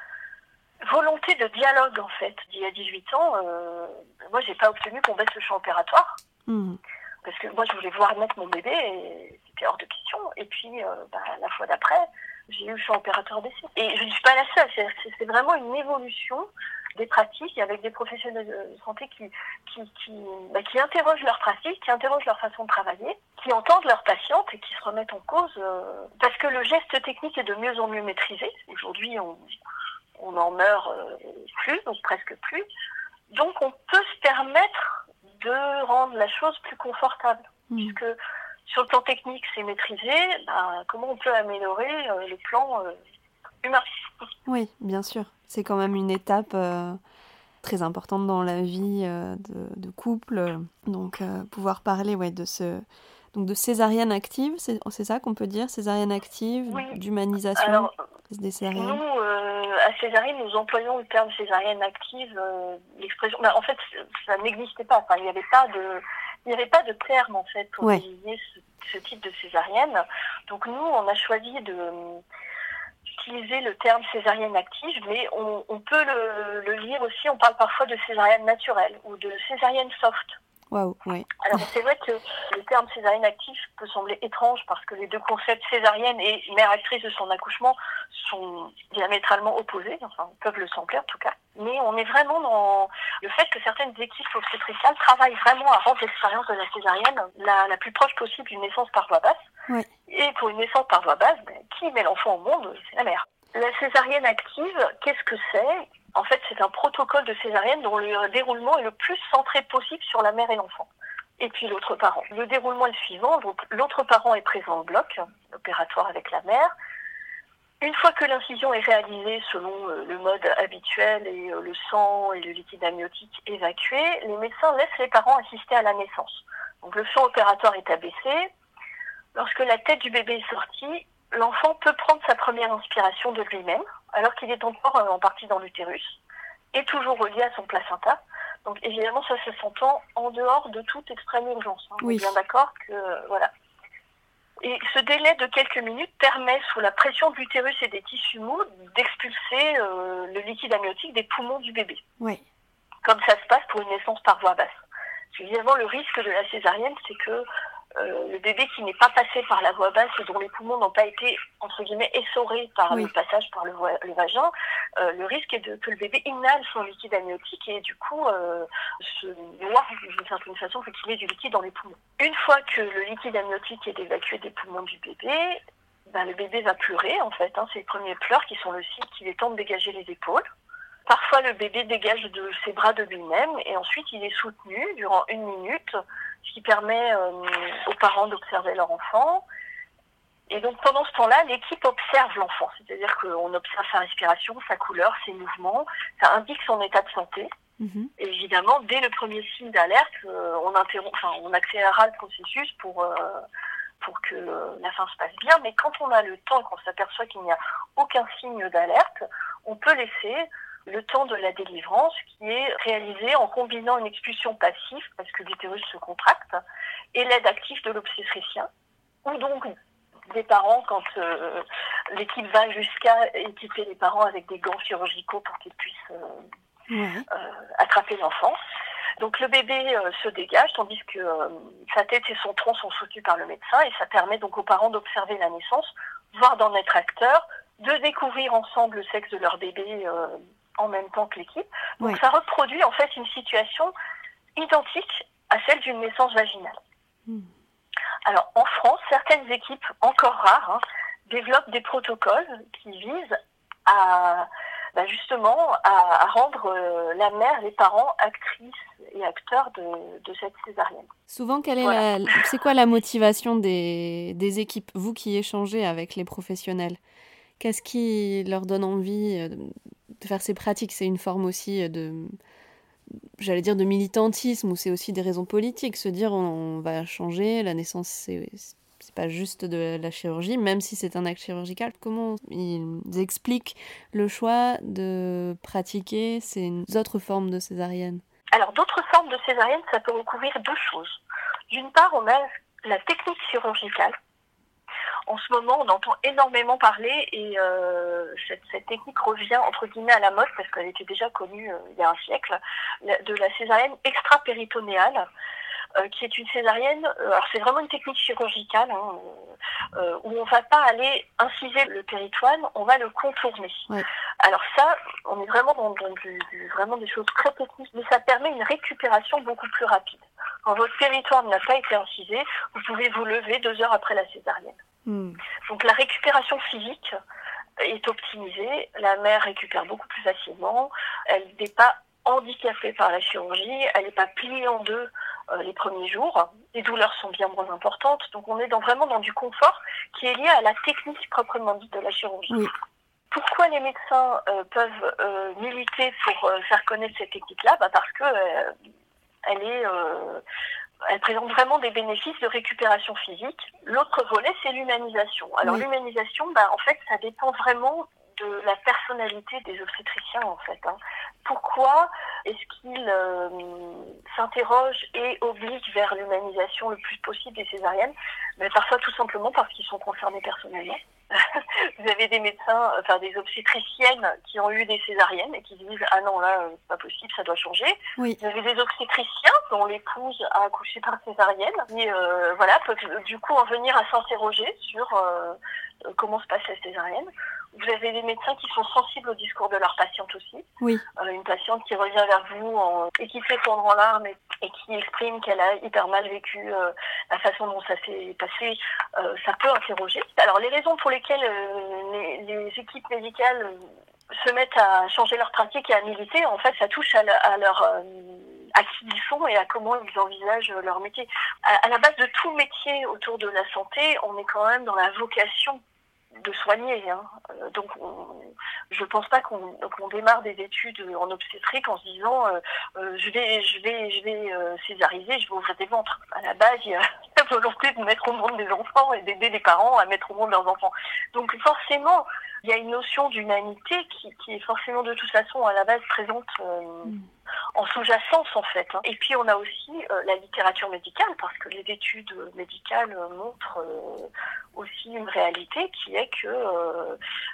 volonté de dialogue en fait. Il y a 18 ans, euh, moi j'ai pas obtenu qu'on baisse le champ opératoire Mm. parce que moi je voulais voir naître mon bébé et c'était hors de question. Et puis bah, la fois d'après, j'ai eu le champ opératoire baissé. Et je ne suis pas la seule, c'est- vraiment une évolution des pratiques avec des professionnels de santé qui, qui, qui, bah, qui interrogent leurs pratiques, qui interrogent leur façon de travailler, qui entendent leurs patientes et qui se remettent en cause. euh, parce que le geste technique est de mieux en mieux maîtrisé. Aujourd'hui, on, on en meurt euh, plus, ou presque plus. Donc on peut se permettre de rendre la chose plus confortable. Mm. Puisque sur le plan technique, c'est maîtrisé, bah, comment on peut améliorer euh, le plan euh, humain? Oui, bien sûr. C'est quand même une étape euh, très importante dans la vie de, de couple. Donc, pouvoir parler ouais, de ce. Donc de césarienne active, c'est ça qu'on peut dire? Césarienne active, Oui. d'humanisation des césariennes? Nous, euh, à Césarine, nous employons le terme césarienne active. euh, L'expression, bah, en fait, ça n'existait pas. Enfin, il n'y avait pas de, il n'y avait pas de terme en fait pour Ouais. désigner ce, ce type de césarienne. Donc nous, on a choisi de d'utiliser le terme césarienne active, mais on, on peut le, le lire aussi. On parle parfois de césarienne naturelle ou de césarienne soft. Waouh, ouais. Alors c'est vrai que le terme césarienne active peut sembler étrange parce que les deux concepts césarienne et mère actrice de son accouchement sont diamétralement opposés, enfin peuvent le sembler en tout cas. Mais on est vraiment dans le fait que certaines équipes obstétricales travaillent vraiment à rendre l'expérience de la césarienne la, la plus proche possible d'une naissance par voie basse. Ouais. Et pour une naissance par voie basse, ben, qui met l'enfant au monde? C'est la mère. La césarienne active, qu'est-ce que c'est? En fait, c'est un protocole de césarienne dont le déroulement est le plus centré possible sur la mère et l'enfant. Et puis l'autre parent. Le déroulement est le suivant. Donc, l'autre parent est présent au bloc opératoire avec la mère. Une fois que l'incision est réalisée selon euh, le mode habituel et euh, le sang et le liquide amniotique évacué, les médecins laissent les parents assister à la naissance. Donc le champ opératoire est abaissé. lorsque la tête du bébé est sortie, l'enfant peut prendre sa première inspiration de lui-même, alors qu'il est encore en partie dans l'utérus, et toujours relié à son placenta. Donc évidemment, ça se s'entend en dehors de toute extrême urgence. Hein. On est bien d'accord que voilà. Et ce délai de quelques minutes permet, sous la pression de l'utérus et des tissus mous, d'expulser euh, le liquide amniotique des poumons du bébé. Oui. Comme ça se passe pour une naissance par voie basse. Évidemment, le risque de la césarienne, c'est que euh, le bébé qui n'est pas passé par la voie basse et dont les poumons n'ont pas été, entre guillemets, essorés par le passage par le, le vagin, euh, le risque est de, que le bébé inhale son liquide amniotique et du coup euh, se noie d'une certaine façon pour qu'il ait du liquide dans les poumons. Une fois que le liquide amniotique est évacué des poumons du bébé, ben, le bébé va pleurer en fait. Hein, c'est les premiers pleurs qui sont le signe qu'il est temps de dégager les épaules. Parfois, le bébé dégage de ses bras de lui-même et ensuite il est soutenu durant une minute qui permet euh, aux parents d'observer leur enfant. Et donc pendant ce temps-là, l'équipe observe l'enfant, c'est-à-dire qu'on observe sa respiration, sa couleur, ses mouvements, ça indique son état de santé. Mhm. Et évidemment, dès le premier signe d'alerte, euh, on interrompt, enfin, on accélérera le processus pour euh, pour que la fin se passe bien. Mais quand on a le temps, qu'on s'aperçoit qu'il n'y a aucun signe d'alerte, on peut laisser le temps de la délivrance qui est réalisé en combinant une expulsion passive, parce que l'utérus se contracte, et l'aide active de l'obstétricien, ou donc des parents quand euh, l'équipe va jusqu'à équiper les parents avec des gants chirurgicaux pour qu'ils puissent euh, euh, attraper l'enfant. Donc le bébé se dégage tandis que sa tête et son tronc sont soutenus par le médecin et ça permet donc aux parents d'observer la naissance, voire d'en être acteurs, de découvrir ensemble le sexe de leur bébé en même temps que l'équipe. Donc ça reproduit en fait une situation identique à celle d'une naissance vaginale. Hmm. Alors en France, certaines équipes, encore rares, hein, développent des protocoles qui visent à bah, justement à, rendre euh, la mère, les parents, actrices et acteurs de, cette césarienne. Souvent, quelle est c'est quoi la motivation des, des équipes, vous qui échangez avec les professionnels? Qu'est-ce qui leur donne envie euh, de faire ces pratiques C'est une forme aussi de, j'allais dire, de militantisme ou c'est aussi des raisons politiques. Se dire on, va changer, la naissance, c'est c'est pas juste de la chirurgie, même si c'est un acte chirurgical. Comment ils expliquent le choix de pratiquer ces autres formes de césarienne? Alors, d'autres formes de césarienne, ça peut recouvrir deux choses. D'une part, on a la technique chirurgicale, en ce moment, on entend énormément parler et euh, cette, technique revient entre guillemets à la mode parce qu'elle était déjà connue euh, il y a un siècle, de la césarienne extra-péritonéale. Euh, qui est une césarienne, alors c'est vraiment une technique chirurgicale hein, où on va pas aller inciser le péritoine, on va le contourner. Alors ça, on est vraiment dans, vraiment des choses très techniques, mais ça permet une récupération beaucoup plus rapide. Quand votre péritoine n'a pas été incisé, vous pouvez vous lever deux heures après la césarienne. Hmm. Donc la récupération physique est optimisée, la mère récupère beaucoup plus facilement, elle n'est pas handicapée par la chirurgie, elle n'est pas pliée en deux euh, les premiers jours, les douleurs sont bien moins importantes, donc on est dans, vraiment dans du confort qui est lié à la technique proprement dite de la chirurgie. Pourquoi les médecins euh, peuvent euh, militer pour faire connaître cette technique-là bah Parce que elle est elle présente vraiment des bénéfices de récupération physique. L'autre volet, c'est l'humanisation. Alors l'humanisation, ben, en fait, ça dépend vraiment de la personnalité des obstétriciens en fait. Hein. Pourquoi est-ce qu'ils euh, s'interrogent et obligent vers l'humanisation le plus possible des césariennes? Mais Parfois tout simplement parce qu'ils sont concernés personnellement. Avez des médecins, enfin des obstétriciennes qui ont eu des césariennes et qui disent ah non là euh, c'est pas possible, ça doit changer. Oui. Vous avez des obstétriciens dont l'épouse a accouché par césarienne qui euh, voilà peuvent du coup en venir à s'interroger sur comment se passe la césarienne. Vous avez des médecins qui sont sensibles au discours de leur patiente aussi. Oui. Euh, une patiente qui revient vers vous et qui s'effondre en larmes et, qui exprime qu'elle a hyper mal vécu euh, la façon dont ça s'est passé, euh, ça peut interroger. Alors les raisons pour lesquelles les, équipes médicales se mettent à changer leur pratique et à militer, en fait, ça touche à, leur à qui ils sont et à comment ils envisagent leur métier. À, à, la base de tout métier autour de la santé, on est quand même dans la vocation de soigner. Hein. Euh, donc, je ne pense pas qu'on démarre des études en obstétrique en se disant euh, euh, je vais, je vais, je vais césariser, je vais ouvrir des ventres. À la base, il y a volonté de mettre au monde des enfants et d'aider les parents à mettre au monde leurs enfants. Donc forcément, il y a une notion d'humanité qui, qui est forcément de toute façon à la base présente euh, en sous-jacence en fait. hein. Et puis on a aussi euh, la littérature médicale parce que les études médicales montrent euh, aussi une réalité qui est que,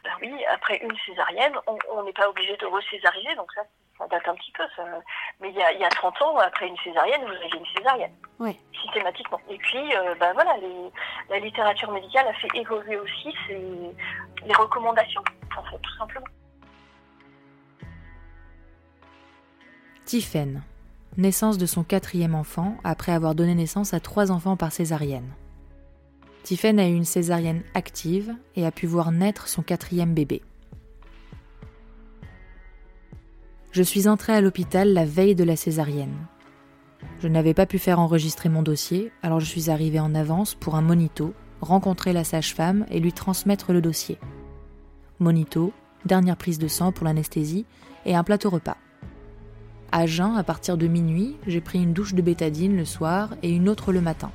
ben oui, après une césarienne, on on n'est pas obligé de recésariser, donc ça, ça date un petit peu. Ça. Mais il y, a, il y a 30 ans, après une césarienne, vous avez une césarienne Ouais. systématiquement. Et puis, euh, ben voilà, les- la littérature médicale a fait évoluer aussi ses- les recommandations, en fait, tout simplement. Tiphaine. Naissance de son quatrième enfant après avoir donné naissance à trois enfants par césarienne. Tiphaine a eu une césarienne active et a pu voir naître son quatrième bébé. Je suis entrée à l'hôpital la veille de la césarienne. Je n'avais pas pu faire enregistrer mon dossier, alors je suis arrivée en avance pour un monito, rencontrer la sage-femme et lui transmettre le dossier. Monito, dernière prise de sang pour l'anesthésie et un plateau repas. À jeun, à partir de minuit, j'ai pris une douche de bétadine le soir et une autre le matin.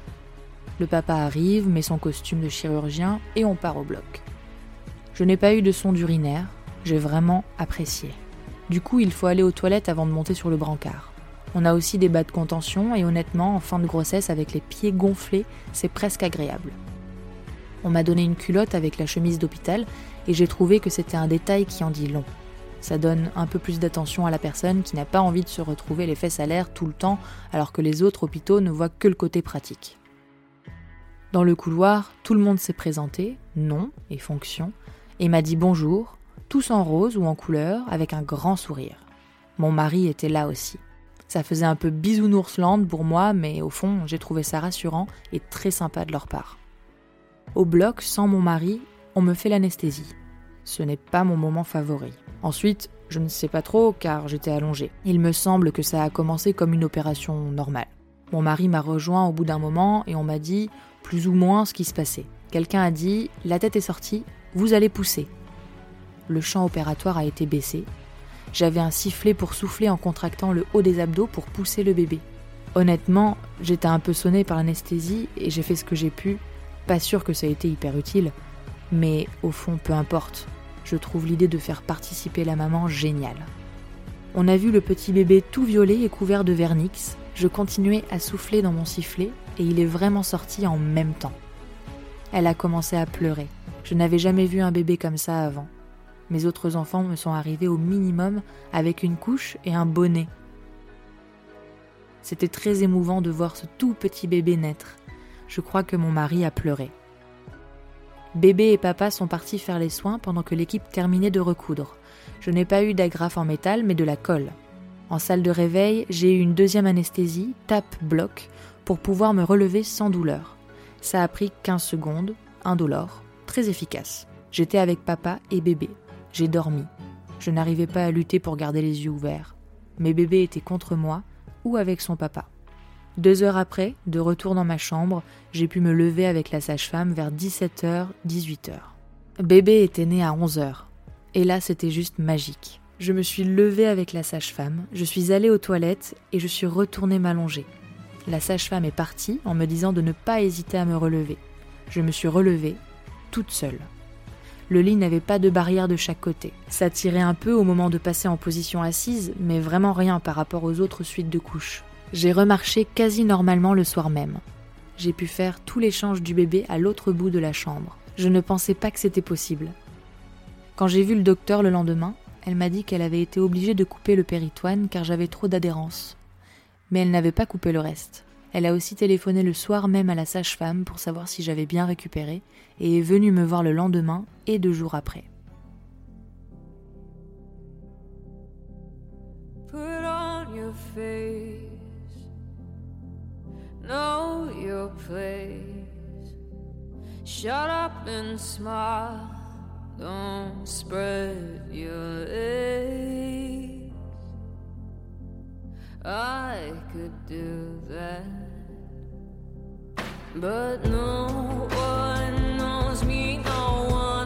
Le papa arrive, met son costume de chirurgien et on part au bloc. Je n'ai pas eu de son d'urinaire, j'ai vraiment apprécié. Du coup, il faut aller aux toilettes avant de monter sur le brancard. On a aussi des bas de contention et honnêtement, en fin de grossesse, avec les pieds gonflés, c'est presque agréable. On m'a donné une culotte avec la chemise d'hôpital et j'ai trouvé que c'était un détail qui en dit long. Ça donne un peu plus d'attention à la personne qui n'a pas envie de se retrouver les fesses à l'air tout le temps alors que les autres hôpitaux ne voient que le côté pratique. Dans le couloir, tout le monde s'est présenté, nom et fonction, et m'a dit bonjour, tous en rose ou en couleur, avec un grand sourire. Mon mari était là aussi. Ça faisait un peu bisounoursland pour moi, mais au fond, j'ai trouvé ça rassurant et très sympa de leur part. Au bloc, sans mon mari, on me fait l'anesthésie. Ce n'est pas mon moment favori. Ensuite, je ne sais pas trop car j'étais allongée. Il me semble que ça a commencé comme une opération normale. Mon mari m'a rejoint au bout d'un moment et on m'a dit plus ou moins ce qui se passait. Quelqu'un a dit La tête est sortie, vous allez pousser. Le champ opératoire a été baissé. J'avais un sifflet pour souffler en contractant le haut des abdos pour pousser le bébé. Honnêtement, j'étais un peu sonnée par l'anesthésie et j'ai fait ce que j'ai pu. Pas sûr que ça a été hyper utile, mais au fond, peu importe. Je trouve l'idée de faire participer la maman géniale. On a vu le petit bébé tout violet et couvert de vernix. Je continuais à souffler dans mon sifflet et il est vraiment sorti en même temps. Elle a commencé à pleurer. Je n'avais jamais vu un bébé comme ça avant. Mes autres enfants me sont arrivés au minimum avec une couche et un bonnet. C'était très émouvant de voir ce tout petit bébé naître. Je crois que mon mari a pleuré. Bébé et papa sont partis faire les soins pendant que l'équipe terminait de recoudre. Je n'ai pas eu d'agrafe en métal, mais de la colle. En salle de réveil, j'ai eu une deuxième anesthésie, tape-bloc, pour pouvoir me relever sans douleur. Ça a pris 15 secondes, indolore, très efficace. J'étais avec papa et bébé. J'ai dormi. Je n'arrivais pas à lutter pour garder les yeux ouverts. Mes bébés étaient contre moi ou avec son papa. Deux heures après, de retour dans ma chambre, j'ai pu me lever avec la sage-femme vers 17h, 18h. Bébé était né à 11h. Et là, c'était juste magique. Je me suis levée avec la sage-femme, je suis allée aux toilettes et je suis retournée m'allonger. La sage-femme est partie en me disant de ne pas hésiter à me relever. Je me suis relevée, toute seule. Le lit n'avait pas de barrière de chaque côté. Ça tirait un peu au moment de passer en position assise, mais vraiment rien par rapport aux autres suites de couches. J'ai remarché quasi normalement le soir même. J'ai pu faire tout l'échange du bébé à l'autre bout de la chambre. Je ne pensais pas que c'était possible. Quand j'ai vu le docteur le lendemain, elle m'a dit qu'elle avait été obligée de couper le péritoine car j'avais trop d'adhérence. Mais elle n'avait pas coupé le reste. Elle a aussi téléphoné le soir même à la sage-femme pour savoir si j'avais bien récupéré et est venue me voir le lendemain et deux jours après. Put on your face, know your place. Shut up and smile, don't spread your. I could do that, but no one knows me, no one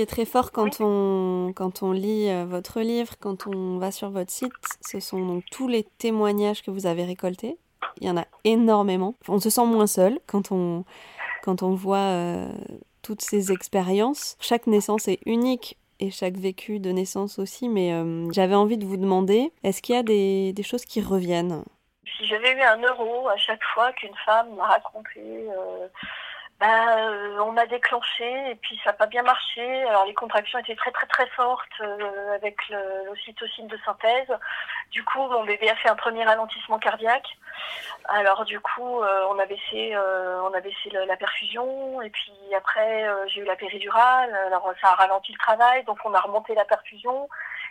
est très fort quand on, quand on lit euh, votre livre, quand on va sur votre site, ce sont donc tous les témoignages que vous avez récoltés. Il y en a énormément. On se sent moins seul quand on, quand on voit euh, toutes ces expériences. Chaque naissance est unique et chaque vécu de naissance aussi, mais euh, j'avais envie de vous demander, est-ce qu'il y a des, des choses qui reviennent? Si j'avais eu un euro à chaque fois qu'une femme m'a raconté, euh, bah, euh, on a déclenché et puis ça n'a pas bien marché. Alors les contractions étaient très très très fortes euh, avec l'ocytocine de synthèse. Du coup, mon bébé a fait un premier ralentissement cardiaque. Alors du coup, euh, on a baissé, on a baissé la perfusion et puis après j'ai eu la péridurale. Alors ça a ralenti le travail, donc on a remonté la perfusion.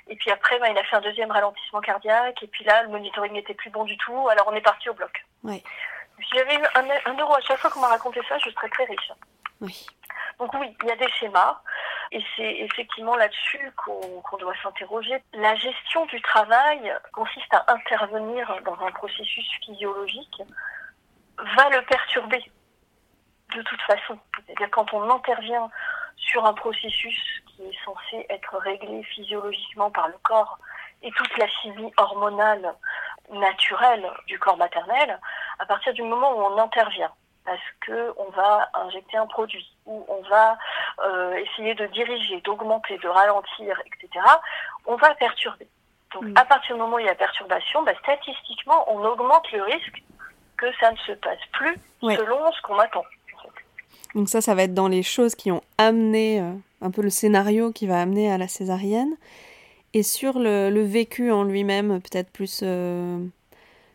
Et puis après, bah, il a fait un deuxième ralentissement cardiaque. Et puis là, le monitoring n'était plus bon du tout. Alors on est parti au bloc. Si j'avais eu un, un euro à chaque fois qu'on m'a raconté ça, je serais très riche. Oui. Donc oui, il y a des schémas. Et c'est effectivement là-dessus qu'on qu'on doit s'interroger. La gestion du travail consiste à intervenir dans un processus physiologique, va le perturber de toute façon. C'est-à-dire quand on intervient sur un processus qui est censé être réglé physiologiquement par le corps et toute la chimie hormonale naturelle du corps maternel, à partir du moment où on intervient, parce que on va injecter un produit ou on va euh, essayer de diriger, d'augmenter, de ralentir, etc., on va perturber. Donc à partir du moment où il y a perturbation, bah, statistiquement, on augmente le risque que ça ne se passe plus Ouais. selon ce qu'on attend. Donc ça, ça va être dans les choses qui ont amené euh, un peu le scénario qui va amener à la césarienne. Et sur le, vécu en lui-même, peut-être plus euh,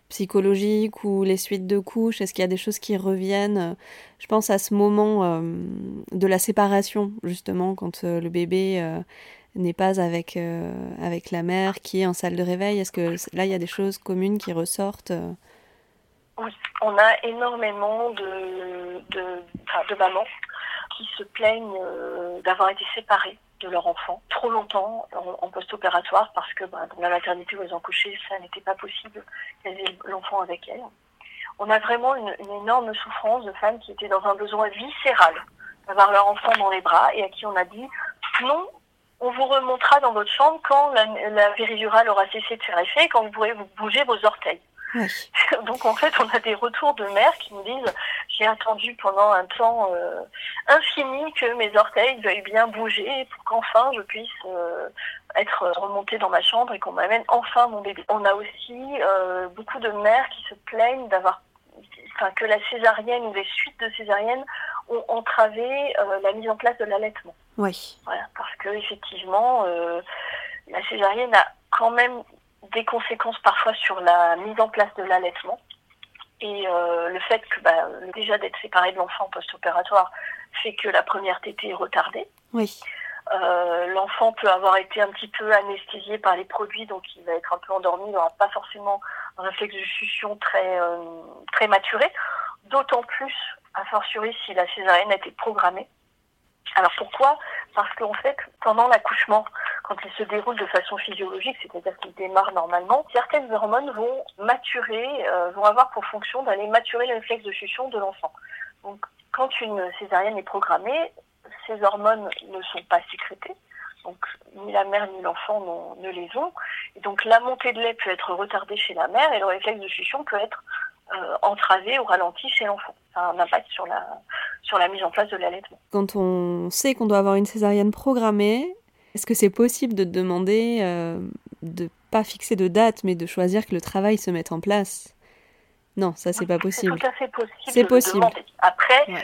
psychologique ou les suites de couches, est-ce qu'il y a des choses qui reviennent? Je pense à ce moment euh, de la séparation, justement, quand euh, le bébé n'est pas avec, avec la mère qui est en salle de réveil. Est-ce que là, il y a des choses communes qui ressortent Oui, on a énormément de, de, mamans qui se plaignent d'avoir été séparées de leur enfant trop longtemps en, post-opératoire parce que bah, dans la maternité où elles ont couché, ça n'était pas possible qu'elles aient l'enfant avec elles. On a vraiment une, énorme souffrance de femmes qui étaient dans un besoin viscéral d'avoir leur enfant dans les bras et à qui on a dit non, on vous remontera dans votre chambre quand la, la péridurale aura cessé de faire effet et quand vous pourrez vous bouger vos orteils. Donc en fait, on a des retours de mères qui nous disent j'ai attendu pendant un temps euh, infini que mes orteils veuillent bien bouger pour qu'enfin je puisse euh, être remontée dans ma chambre et qu'on m'amène enfin mon bébé. On a aussi euh, beaucoup de mères qui se plaignent d'avoir enfin que la césarienne ou les suites de césarienne ont entravé la mise en place de l'allaitement. Oui. Voilà, parce que effectivement, la césarienne a quand même des conséquences parfois sur la mise en place de l'allaitement. Et euh, le fait que bah, déjà d'être séparé de l'enfant post-opératoire fait que la première tétée est retardée. Oui. Euh, l'enfant peut avoir été un petit peu anesthésié par les produits, donc il va être un peu endormi, il n'aura pas forcément un réflexe de succion très, euh, très maturé. D'autant plus, a fortiori, si la césarienne a été programmée. Alors pourquoi? Parce qu'en fait, pendant l'accouchement, quand il se déroule de façon physiologique, c'est-à-dire qu'il démarre normalement, certaines hormones vont maturer, euh, vont avoir pour fonction d'aller maturer le réflexe de succion de l'enfant. Donc quand une césarienne est programmée, ces hormones ne sont pas sécrétées. Donc ni la mère ni l'enfant ne les ont. Et donc la montée de lait peut être retardée chez la mère et le réflexe de succion peut être euh, entravé ou ralenti chez l'enfant. Ça a un impact sur la, sur la mise en place de l'allaitement. Quand on sait qu'on doit avoir une césarienne programmée, est-ce que c'est possible de demander euh, de pas fixer de date, mais de choisir que le travail se mette en place? Non, ça c'est pas possible. C'est tout à fait possible. C'est possible. Après, Ouais.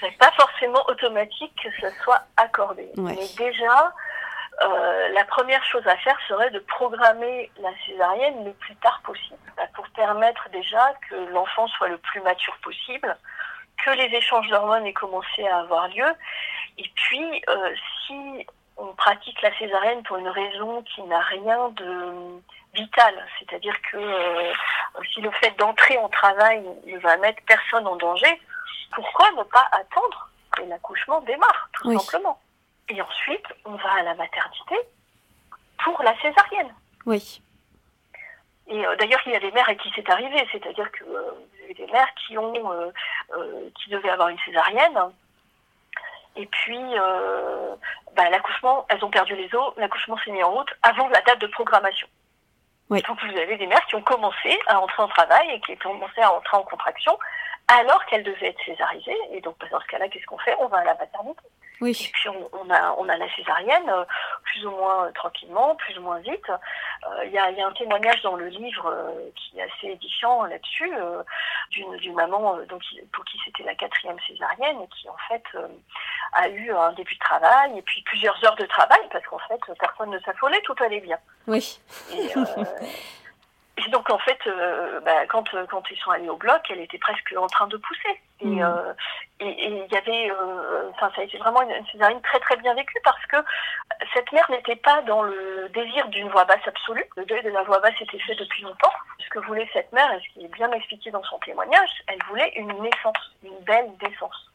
c'est pas forcément automatique que ce soit accordé. Ouais. Mais déjà, euh, la première chose à faire serait de programmer la césarienne le plus tard possible, Bah, pour permettre déjà que l'enfant soit le plus mature possible, que les échanges d'hormones aient commencé à avoir lieu, et puis euh, si on pratique la césarienne pour une raison qui n'a rien de vital, c'est-à-dire que euh, si le fait d'entrer en travail ne va mettre personne en danger, pourquoi ne pas attendre que l'accouchement démarre, tout Oui. simplement? Et ensuite, on va à la maternité pour la césarienne. Oui. Et euh, d'ailleurs, il y a des mères à qui c'est arrivé, c'est-à-dire que euh, des mères qui ont, qui devaient avoir une césarienne, et puis euh, bah, l'accouchement, elles ont perdu les os, l'accouchement s'est mis en route avant la date de programmation. Oui. Donc vous avez des mères qui ont commencé à entrer en travail et qui ont commencé à entrer en contraction alors qu'elles devaient être césarisées. Et donc bah, dans ce cas-là, qu'est-ce qu'on fait? On va à la maternité. Et Oui. puis on, on a, on a la césarienne, euh, plus ou moins euh, tranquillement, plus ou moins vite. Euh, Il y, a, il y a un témoignage dans le livre euh, qui est assez édifiant là-dessus, euh, d'une maman donc, pour qui c'était la quatrième césarienne et qui en fait a eu un début de travail et puis plusieurs heures de travail parce qu'en fait personne ne s'affolait, tout allait bien. Oui. Et, et donc en fait, euh, bah, quand, euh, quand ils sont allés au bloc, elle était presque en train de pousser. Et Mhm. euh, et et il y avait, euh, enfin ça a été vraiment une, une césarienne très très bien vécue parce que cette mère n'était pas dans le désir d'une voix basse absolue. Le deuil de la voix basse était fait depuis longtemps. Ce que voulait cette mère, et ce qui est bien expliqué dans son témoignage, elle voulait une naissance, une belle naissance.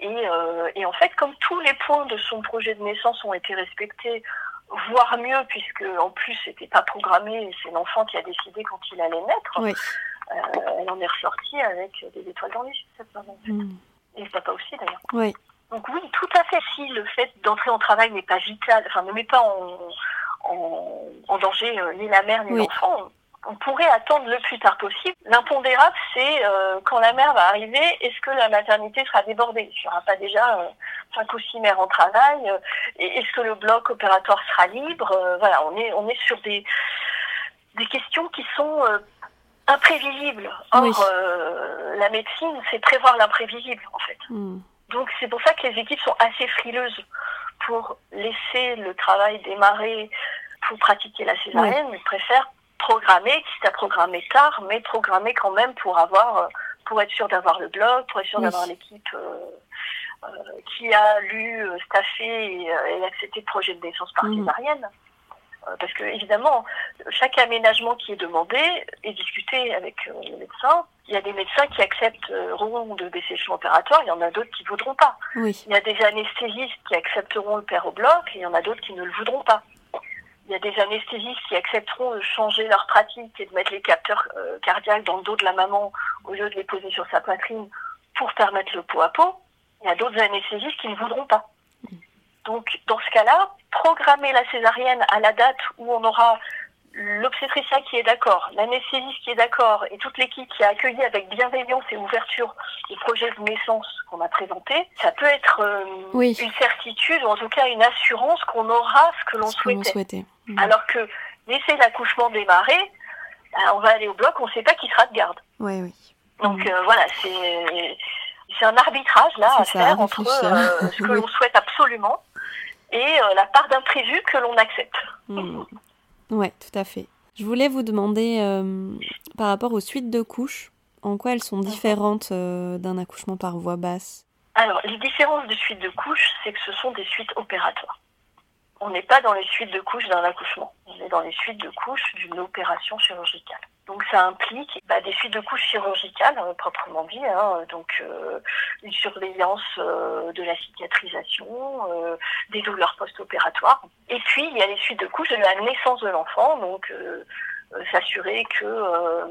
Et en fait, comme tous les points de son projet de naissance ont été respectés, voire mieux, puisque en plus c'était pas programmé, c'est l'enfant qui a décidé quand il allait naître, Oui. euh, elle en est ressortie avec des étoiles dans les yeux, cette maman. Mm. Et le papa aussi d'ailleurs. Oui. Donc oui, tout à fait. Si le fait d'entrer en travail n'est pas vital, enfin ne met pas en, en, en danger euh, ni la mère ni Oui. l'enfant, on, pourrait attendre le plus tard possible. L'impondérable, c'est euh, quand la mère va arriver, est-ce que la maternité sera débordée? Il n'y aura pas déjà euh, cinq ou six mères en travail euh, est-ce que le bloc opératoire sera libre? Voilà, on est on est sur des des questions qui sont imprévisibles. Or, Oui. la médecine, c'est prévoir l'imprévisible, en fait. Mm. Donc c'est pour ça que les équipes sont assez frileuses pour laisser le travail démarrer pour pratiquer la césarienne. Ils préfèrent programmer, quitte à programmer tard, mais programmer quand même pour avoir, euh, pour être sûr d'avoir le blog, pour être sûr Oui. d'avoir l'équipe euh, euh, qui a lu, staffé et, et accepté le projet de naissance par césarienne. Euh, Parce que évidemment, chaque aménagement qui est demandé est discuté avec euh, le médecin. Il y a des médecins qui accepteront de baisser le opératoire, il y en a d'autres qui ne voudront pas. Oui. Il y a des anesthésistes qui accepteront le père au bloc et il y en a d'autres qui ne le voudront pas. Il y a des anesthésistes qui accepteront de changer leur pratique et de mettre les capteurs euh, cardiaques dans le dos de la maman au lieu de les poser sur sa poitrine pour permettre le pot à pot. Il y a d'autres anesthésistes qui ne voudront pas. Donc, dans ce cas-là, programmer la césarienne à la date où on aura l'obstétricien qui est d'accord, l'anesthésiste qui est d'accord et toute l'équipe qui a accueilli avec bienveillance et ouverture le projet de naissance qu'on a présenté, ça peut être euh, Oui. une certitude ou en tout cas une assurance qu'on aura ce que l'on souhaitait. souhaitait. Mm. Alors que laisser l'accouchement démarrer, ben, on va aller au bloc, on ne sait pas qui sera de garde. Ouais, oui. Donc Mhm. euh, voilà, c'est c'est un arbitrage là à ça, faire entre euh, ce que Oui. l'on souhaite absolument et la part d'imprévu que l'on accepte. Mm. Ouais, tout à fait. Je voulais vous demander, euh, par rapport aux suites de couches, En quoi elles sont différentes euh, d'un accouchement par voie basse? Alors, les différences de suite de couches, c'est que ce sont des suites opératoires. On n'est pas dans les suites de couches d'un accouchement. On est dans les suites de couches d'une opération chirurgicale. Donc ça implique bah, des suites de couches chirurgicales, euh, proprement dit, hein, donc euh, une surveillance euh, de la cicatrisation, euh, des douleurs post-opératoires. Et puis il y a les suites de couches de la naissance de l'enfant, donc euh, euh, s'assurer que euh,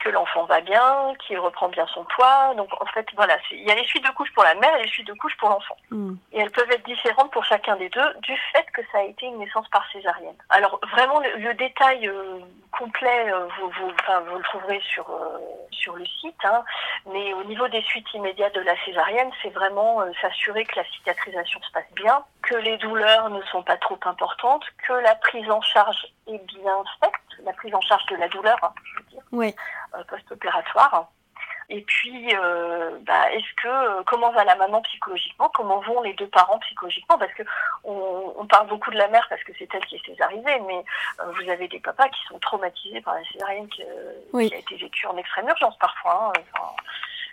que l'enfant va bien, qu'il reprend bien son poids. Donc en fait voilà, il y a les suites de couches pour la mère et les suites de couches pour l'enfant. Hmm. Et elles peuvent être différentes pour chacun des deux du fait que ça a été une naissance par césarienne. Alors vraiment le, le détail euh, complet, euh, vous, vous, enfin, vous le trouverez sur euh, sur le site. hein. mais au niveau des suites immédiates de la césarienne, c'est vraiment s'assurer que la cicatrisation se passe bien, que les douleurs ne sont pas trop importantes, que la prise en charge est bien faite, la prise en charge de la douleur, hein, je veux dire euh, post-opératoire. Et puis, euh, bah, est-ce que euh, comment va la maman psychologiquement Comment vont les deux parents psychologiquement? Parce que on, on parle beaucoup de la mère parce que c'est elle qui est césarisée, mais euh, vous avez des papas qui sont traumatisés par la césarienne qui, Oui. qui a été vécue en extrême urgence parfois. hein, enfin.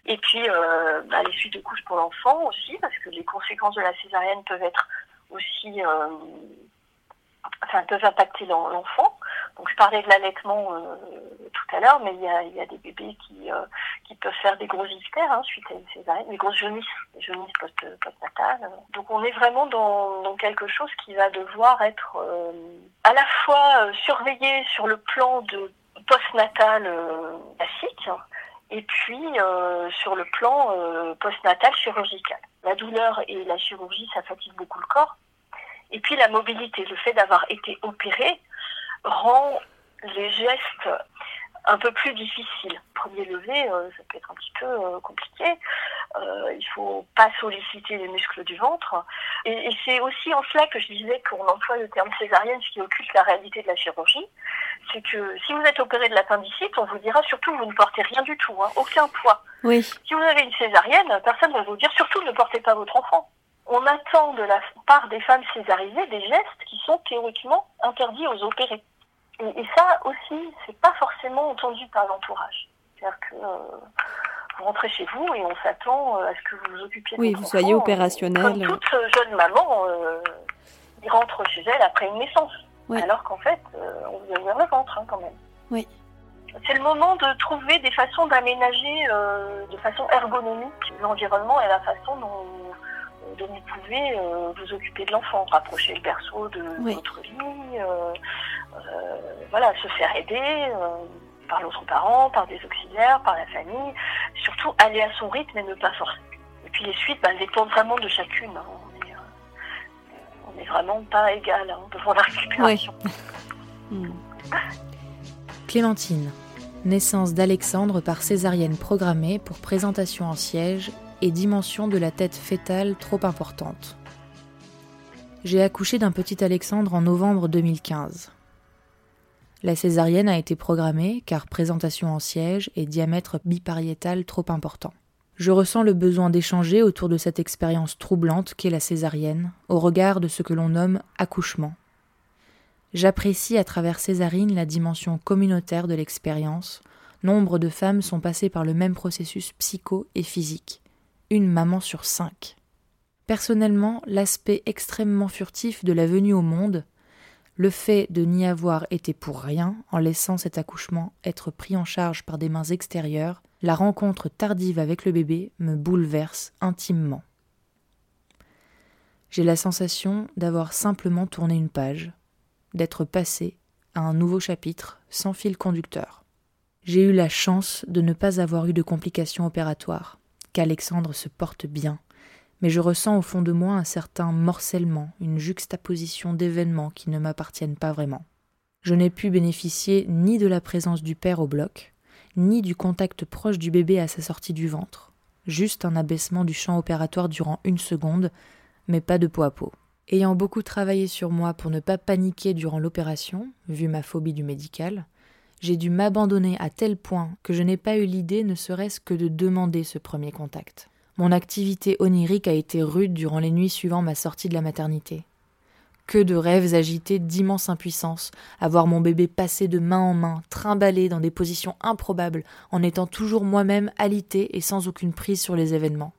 et puis, euh, bah, les suites de couches pour l'enfant aussi, parce que les conséquences de la césarienne peuvent être aussi, euh, enfin, peuvent impacter l'en- l'enfant. Donc, je parlais de l'allaitement euh, tout à l'heure, mais il y a, des bébés qui, euh, qui peuvent faire des grosses ictères hein, suite à une césarienne, des grosses jaunisses, des jaunisses post, postnatales. Donc, on est vraiment dans, dans quelque chose qui va devoir être euh, à la fois surveillé sur le plan de postnatal classique, et puis sur le plan euh, postnatal chirurgical. La douleur et la chirurgie, ça fatigue beaucoup le corps. Et puis la mobilité, le fait d'avoir été opéré rend les gestes un peu plus difficiles. Premier levé, euh, ça peut être un petit peu euh, compliqué. Euh, il faut pas solliciter les muscles du ventre. Et, et c'est aussi en cela que je disais qu'on emploie le terme césarienne, ce qui occulte la réalité de la chirurgie. C'est que si vous êtes opéré de l'appendicite, on vous dira surtout que vous ne portez rien du tout, hein, aucun poids. Oui. Si vous avez une césarienne, personne ne va vous dire surtout ne portez pas votre enfant. On attend de la part des femmes césarisées des gestes qui sont théoriquement interdits aux opérés. Et, et ça aussi, c'est pas forcément entendu par l'entourage. C'est-à-dire que euh, vous rentrez chez vous et on s'attend euh, à ce que vous vous occupiez de Oui, vous soyez opérationnel. Comme toute jeune maman, euh, rentre chez elle après une naissance. Alors qu'en fait, euh, on vous a ouvert le ventre hein, quand même. Oui. C'est le moment de trouver des façons d'aménager de façon ergonomique l'environnement et la façon dont, dont vous pouvez euh, vous occuper de l'enfant, rapprocher le berceau de Oui. votre lit, euh, euh, voilà, se faire aider euh, par l'autre parent, par des auxiliaires, par la famille, surtout aller à son rythme et ne pas forcer. Et puis les suites, bah, elles dépendent vraiment de chacune. hein. On est, euh, on n'est vraiment pas égal hein, devant la récupération. Hmm. Clémentine. Naissance d'Alexandre par césarienne programmée pour présentation en siège et dimension de la tête fétale trop importante. J'ai accouché d'un petit Alexandre en novembre 2015. La césarienne a été programmée car présentation en siège et diamètre bipariétal trop important. Je ressens le besoin d'échanger autour de cette expérience troublante qu'est la césarienne, au regard de ce que l'on nomme accouchement. J'apprécie à travers Césarine la dimension communautaire de l'expérience. Nombre de femmes sont passées par le même processus psycho et physique. Une maman sur cinq. Personnellement, l'aspect extrêmement furtif de la venue au monde, le fait de n'y avoir été pour rien en laissant cet accouchement être pris en charge par des mains extérieures, la rencontre tardive avec le bébé me bouleverse intimement. J'ai la sensation d'avoir simplement tourné une page, d'être passé à un nouveau chapitre sans fil conducteur. J'ai eu la chance de ne pas avoir eu de complications opératoires, qu'Alexandre se porte bien, mais je ressens au fond de moi un certain morcellement, une juxtaposition d'événements qui ne m'appartiennent pas vraiment. Je n'ai pu bénéficier ni de la présence du père au bloc, ni du contact proche du bébé à sa sortie du ventre, juste un abaissement du champ opératoire durant une seconde, mais pas de peau à peau. Ayant beaucoup travaillé sur moi pour ne pas paniquer durant l'opération, vu ma phobie du médical, j'ai dû m'abandonner à tel point que je n'ai pas eu l'idée ne serait-ce que de demander ce premier contact. Mon activité onirique a été rude durant les nuits suivant ma sortie de la maternité. Que de rêves agités d'immense impuissance, à voir mon bébé passer de main en main, trimballer dans des positions improbables, en étant toujours moi-même alité et sans aucune prise sur les événements.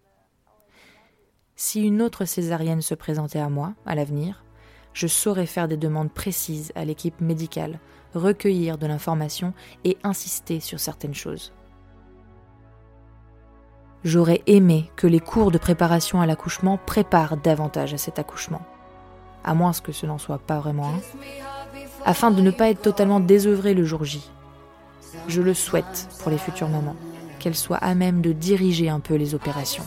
Si une autre césarienne se présentait à moi, à l'avenir, je saurais faire des demandes précises à l'équipe médicale, recueillir de l'information et insister sur certaines choses. J'aurais aimé que les cours de préparation à l'accouchement préparent davantage à cet accouchement, à moins que ce n'en soit pas vraiment un, afin de ne pas être totalement désœuvré le jour J. Je le souhaite pour les futures mamans, qu'elles soient à même de diriger un peu les opérations.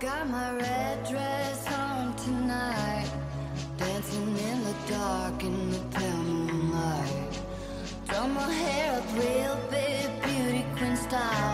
got my red dress on tonight. Dancing in the dark in the pale moonlight. Throw my hair up real big, beauty queen style.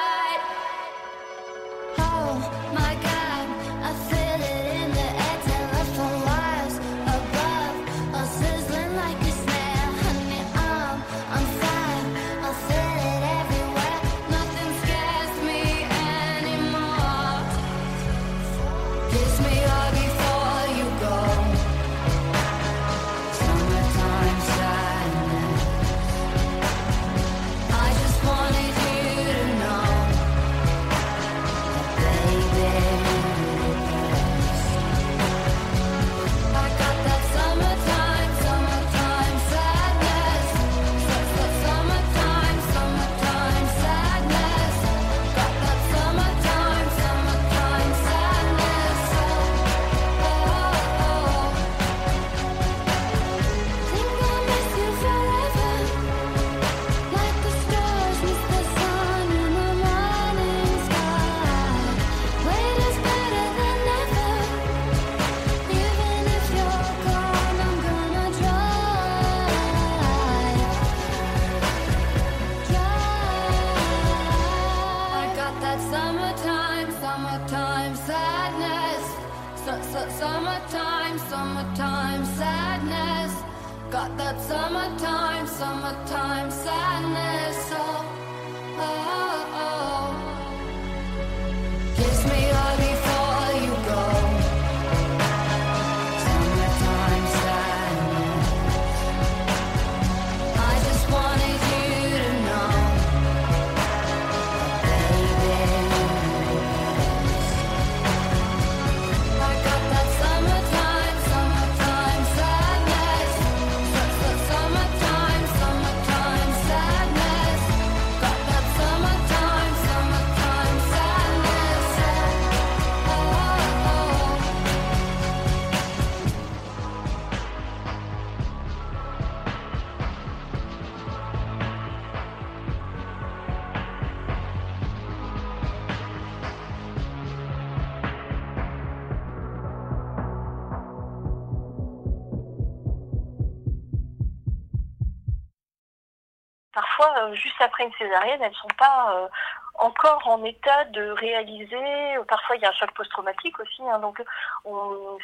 Juste après une césarienne, elles ne sont pas euh, encore en état de réaliser. Parfois, il y a un choc post-traumatique aussi. hein, donc, on-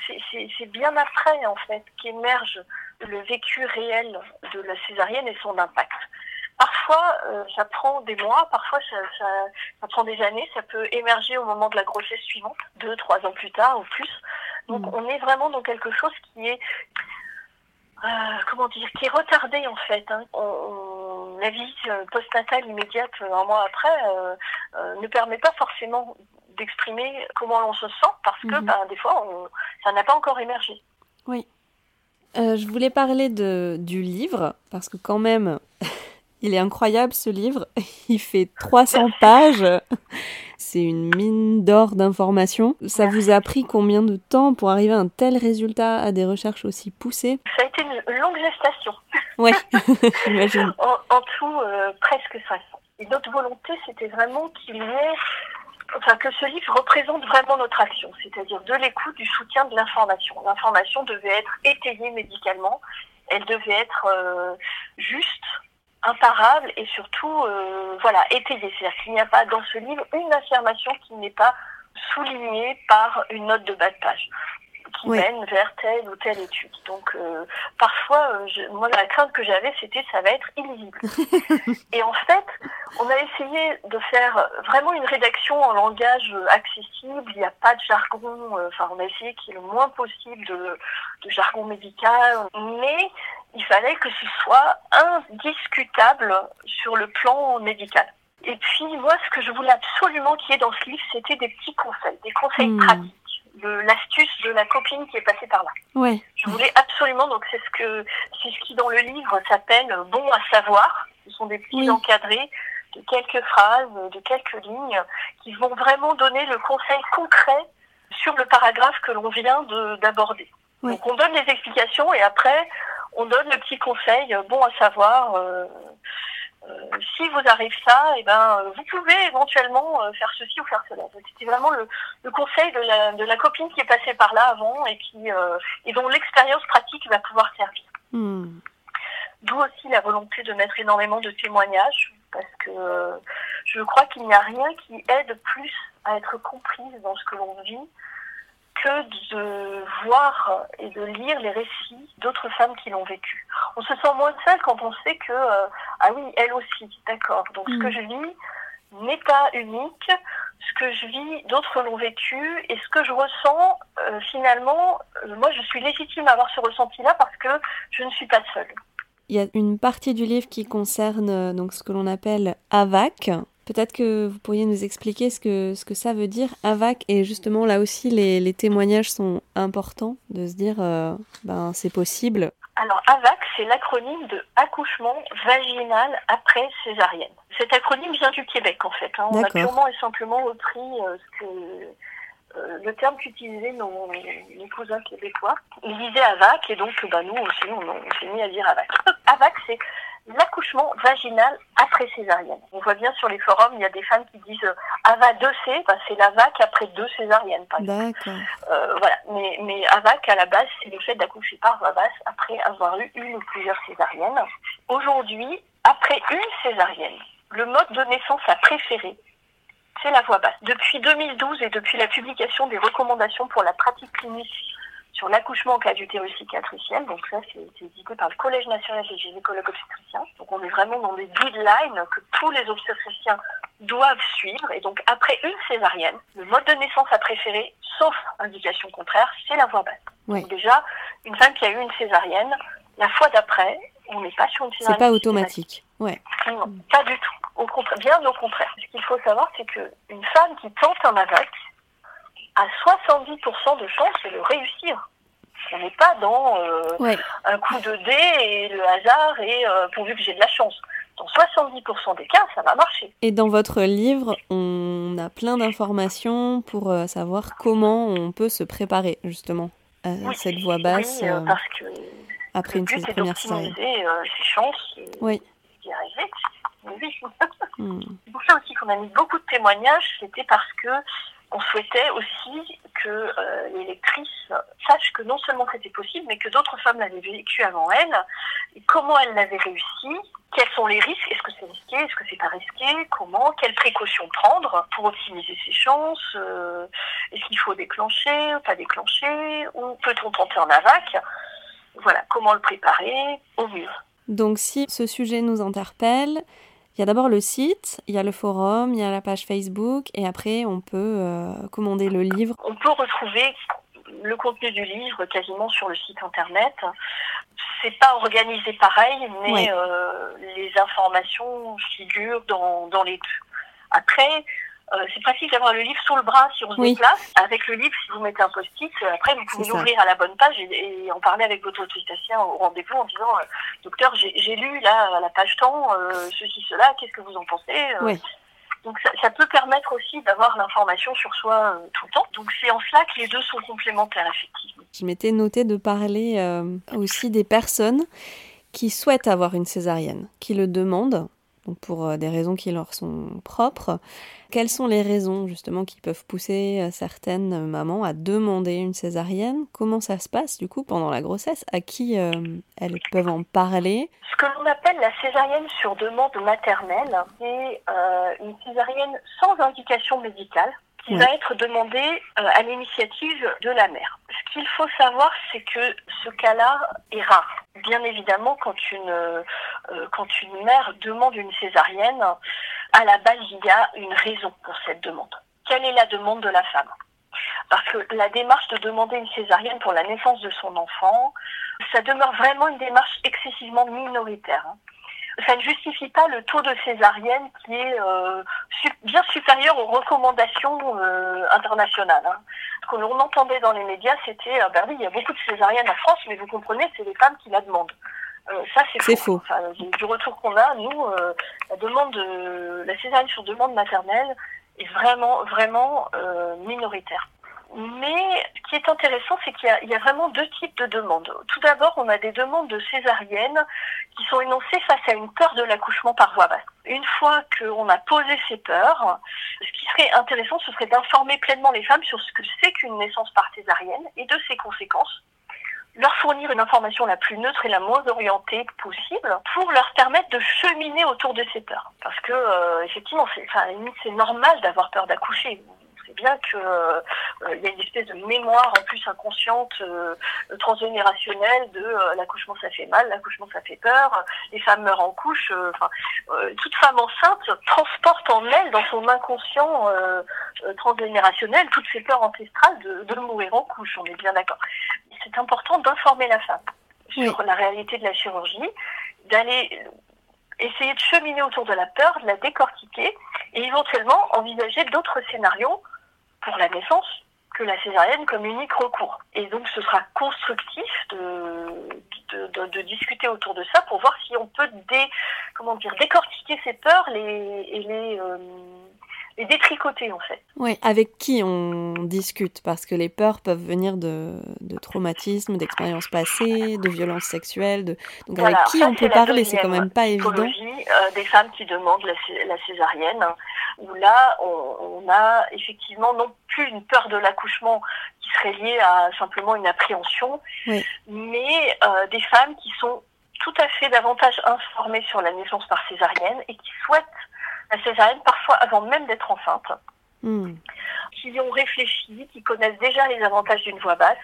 c'est- bien après, en fait, qu'émerge le vécu réel de la césarienne et son impact. Parfois, euh, ça prend des mois, parfois ça, ça, ça prend des années, ça peut émerger au moment de la grossesse suivante, deux, trois ans plus tard ou plus. Donc Mm. on est vraiment dans quelque chose qui est, euh, comment dire, qui est retardé en fait. Hein. On, on- la vie euh, postnatale immédiate, euh, un mois après, euh, ne permet pas forcément d'exprimer comment l'on se sent parce que Mhm. ben, des fois, on, ça n'a pas encore émergé. Euh, je voulais parler de, du livre, parce que quand même, il est incroyable ce livre. Il fait 300 pages. C'est une mine d'or d'informations. Ça vous a pris combien de temps pour arriver à un tel résultat, à des recherches aussi poussées? Ça a été une longue gestation. Ouais, j'imagine. En, en tout, euh, presque cinq ans. Et notre volonté, c'était vraiment qu'il y ait, enfin, que ce livre représente vraiment notre action, c'est-à-dire de l'écoute, du soutien, de l'information. L'information devait être étayée médicalement, elle devait être euh, juste, imparable et surtout, euh, voilà, étayée. C'est-à-dire qu'il n'y a pas dans ce livre une affirmation qui n'est pas soulignée par une note de bas de page qui Oui. mène vers telle ou telle étude. Donc euh, parfois, euh, je- moi la crainte que j'avais, c'était ça va être illisible. Et en fait, on a essayé de faire vraiment une rédaction en langage euh, accessible. Il n'y a pas de jargon. Enfin, on a essayé qu'il y ait le moins possible de, de jargon médical, mais il fallait que ce soit indiscutable sur le plan médical. Et puis moi, ce que je voulais absolument qu'il y ait dans ce livre, c'était des petits conseils, des conseils Hmm. pratiques, l'astuce de la copine qui est passée par là. Ouais, Je voulais absolument, donc c'est ce que c'est ce qui dans le livre s'appelle bon à savoir. Ce sont des petits Oui. encadrés de quelques phrases, de quelques lignes, qui vont vraiment donner le conseil concret sur le paragraphe que l'on vient de- d'aborder. Oui. Donc on donne les explications et après on donne le petit conseil bon à savoir. euh, si vous arrive ça, eh ben, euh, vous pouvez éventuellement euh, faire ceci ou faire cela. C'était vraiment le, le conseil de la, de la copine qui est passée par là avant et qui euh, et dont l'expérience pratique va pouvoir servir. Hmm. D'où aussi la volonté de mettre énormément de témoignages, parce que euh, je crois qu'il n'y a rien qui aide plus à être comprise dans ce que l'on vit que de voir et de lire les récits d'autres femmes qui l'ont vécu. On se sent moins seul quand on sait que, euh, ah oui, elle aussi, d'accord. Donc ce Mm. que je vis n'est pas unique, ce que je vis, d'autres l'ont vécu, et ce que je ressens, euh, finalement, euh, moi je suis légitime à avoir ce ressenti-là parce que je ne suis pas seule. Il y a une partie du livre qui concerne donc ce que l'on appelle AVAC. Peut-être que vous pourriez nous expliquer ce que, ce que ça veut dire, AVAC, et justement là aussi les, les témoignages sont importants de se dire euh, ben c'est possible. Alors, AVAC, c'est l'acronyme de accouchement vaginal après césarienne. Cet acronyme vient du Québec, en fait. hein. On a purement et simplement repris euh, ce que, euh, le terme qu'utilisaient nos, nos cousins québécois. Ils disaient AVAC, et donc bah, nous aussi, on, on s'est mis à dire AVAC. AVAC, c'est l'accouchement vaginal après césarienne. On voit bien sur les forums, il y a des femmes qui disent euh, AVA 2C, bah, c'est la VAC après deux césariennes, par exemple. Euh, voilà, mais, mais AVAC à la base, c'est le fait d'accoucher par voie basse après avoir eu une ou plusieurs césariennes. Aujourd'hui, après une césarienne, le mode de naissance à préférer, c'est la voie basse. Depuis 2012 et depuis la publication des recommandations pour la pratique clinique sur l'accouchement en cas d'utérus cicatriciel, donc ça c'est c'est édité par le Collège national des gynécologues obstétriciens. Donc on est vraiment dans des guidelines que tous les obstétriciens doivent suivre. Et donc après une césarienne, le mode de naissance à préférer, sauf indication contraire, c'est la voie basse. Déjà, une femme qui a eu une césarienne, la fois d'après, on n'est pas sur une C'est césarienne. pas automatique. Ouais. Non, pas du tout. Au contraire, bien au contraire. Ce qu'il faut savoir, c'est qu'une femme qui tente un AVAC a 70% de chances de le réussir. On n'est pas dans euh, Ouais. un coup de dé et le hasard et euh, pourvu que j'ai de la chance. Dans 70% des cas, ça va marcher. Et dans votre livre, on a plein d'informations pour euh, savoir comment on peut se préparer justement à Oui. cette voie basse Oui, parce que après le une est première euh, ses chances Oui. d'y arriver. Oui. Hmm. C'est pour ça aussi qu'on a mis beaucoup de témoignages, c'était parce que on souhaitait aussi que euh, les lectrices sachent que non seulement c'était possible, mais que d'autres femmes l'avaient vécu avant elles, et comment elles l'avaient réussi, quels sont les risques, est-ce que c'est risqué, est-ce que c'est pas risqué, comment, quelles précautions prendre pour optimiser ses chances, euh, est-ce qu'il faut déclencher, pas déclencher, ou peut-on tenter en AVAC, voilà, comment le préparer au mieux? Donc si ce sujet nous interpelle, Il y a d'abord le site, il y a le forum, il y a la page Facebook, et après on peut euh, commander le livre. On peut retrouver le contenu du livre quasiment sur le site internet. C'est pas organisé pareil, mais Ouais. euh, les informations figurent dans, dans les deux. Après, euh, c'est pratique d'avoir le livre sous le bras si on se Oui. déplace. Avec le livre, si vous mettez un post-it, euh, après vous pouvez l'ouvrir à la bonne page et, et en parler avec votre autoritaire au rendez-vous en disant euh, Docteur, j'ai lu là à la page temps euh, ceci, cela, qu'est-ce que vous en pensez Oui. donc ça, ça peut permettre aussi d'avoir l'information sur soi euh, tout le temps. Donc c'est en cela que les deux sont complémentaires effectivement. Je m'étais noté de parler euh, aussi des personnes qui souhaitent avoir une césarienne, qui le demandent, pour euh, des raisons qui leur sont propres. Quelles sont les raisons justement qui peuvent pousser euh, certaines mamans à demander une césarienne? Comment ça se passe du coup pendant la grossesse? À qui euh, elles peuvent en parler? Ce que l'on appelle la césarienne sur demande maternelle, c'est euh, une césarienne sans indication médicale qui va être demandée euh, à l'initiative de la mère. Ce qu'il faut savoir, c'est que ce cas-là est rare. Bien évidemment, quand une, euh, quand une mère demande une césarienne, à la base, il y a une raison pour cette demande. Quelle est la demande de la femme? Parce que la démarche de demander une césarienne pour la naissance de son enfant, ça demeure vraiment une démarche excessivement minoritaire. hein. Ça ne justifie pas le taux de césarienne qui est euh, bien supérieur aux recommandations euh, internationales. hein. Ce que l'on entendait dans les médias, c'était ah ben oui, il y a beaucoup de césariennes en France, mais vous comprenez, c'est les femmes qui la demandent. Euh, ça, c'est faux. faux. Enfin, du du retour qu'on a, nous, euh, la demande de la césarienne sur demande maternelle est vraiment, vraiment euh, minoritaire. Mais ce qui est intéressant, c'est qu'il y a- vraiment deux types de demandes. Tout d'abord, on a des demandes de césarienne qui sont énoncées face à une peur de l'accouchement par voie basse. Une fois qu'on a posé ces peurs, ce qui serait intéressant, ce serait d'informer pleinement les femmes sur ce que c'est qu'une naissance par césarienne et de ses conséquences leur fournir une information la plus neutre et la moins orientée possible pour leur permettre de cheminer autour de ces peurs. Parce que euh, effectivement, c'est normal d'avoir peur d'accoucher. Bien que euh, y a une espèce de mémoire en plus inconsciente euh, transgénérationnelle de euh, l'accouchement ça fait mal, l'accouchement ça fait peur, les femmes meurent en couche. Enfin, toute femme enceinte transporte en elle, dans son inconscient transgénérationnel, toutes ces peurs ancestrales de, de mourir en couche. On est bien d'accord c'est important d'informer la femme sur la réalité de la chirurgie, d'aller essayer de cheminer autour de la peur, de la décortiquer et éventuellement envisager d'autres scénarios pour la naissance que la césarienne comme unique recours. Et donc ce sera constructif de, discuter autour de ça pour voir si on peut décortiquer ces peurs les, et les, euh, les détricoter en fait. Oui, avec qui on discute? Parce que les peurs peuvent venir de, de traumatismes, d'expériences passées, de violences sexuelles. De... Donc Voilà, avec qui ça, on peut parler C'est quand même pas évident. euh, des femmes qui demandent la, cé- la césarienne, où là, on, on a effectivement non plus une peur de l'accouchement qui serait liée à simplement une appréhension, Oui. mais euh, des femmes qui sont tout à fait davantage informées sur la naissance par césarienne et qui souhaitent la césarienne parfois avant même d'être enceinte Hmm. qui ont réfléchi, qui connaissent déjà les avantages d'une voix basse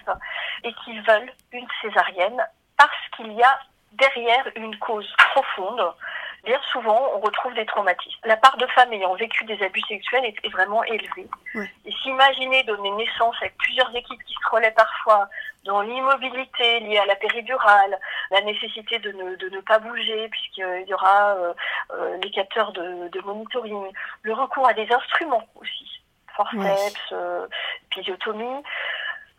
et qui veulent une césarienne parce qu'il y a derrière une cause profonde. Bien souvent, on retrouve des traumatismes. La part de femmes ayant vécu des abus sexuels est, est vraiment élevée. Et s'imaginer donner naissance avec plusieurs équipes qui se relaient parfois dans l'immobilité liée à la péridurale, la nécessité de ne, de ne pas bouger puisqu'il y aura euh, euh, les capteurs de, de monitoring, le recours à des instruments aussi, forceps, euh.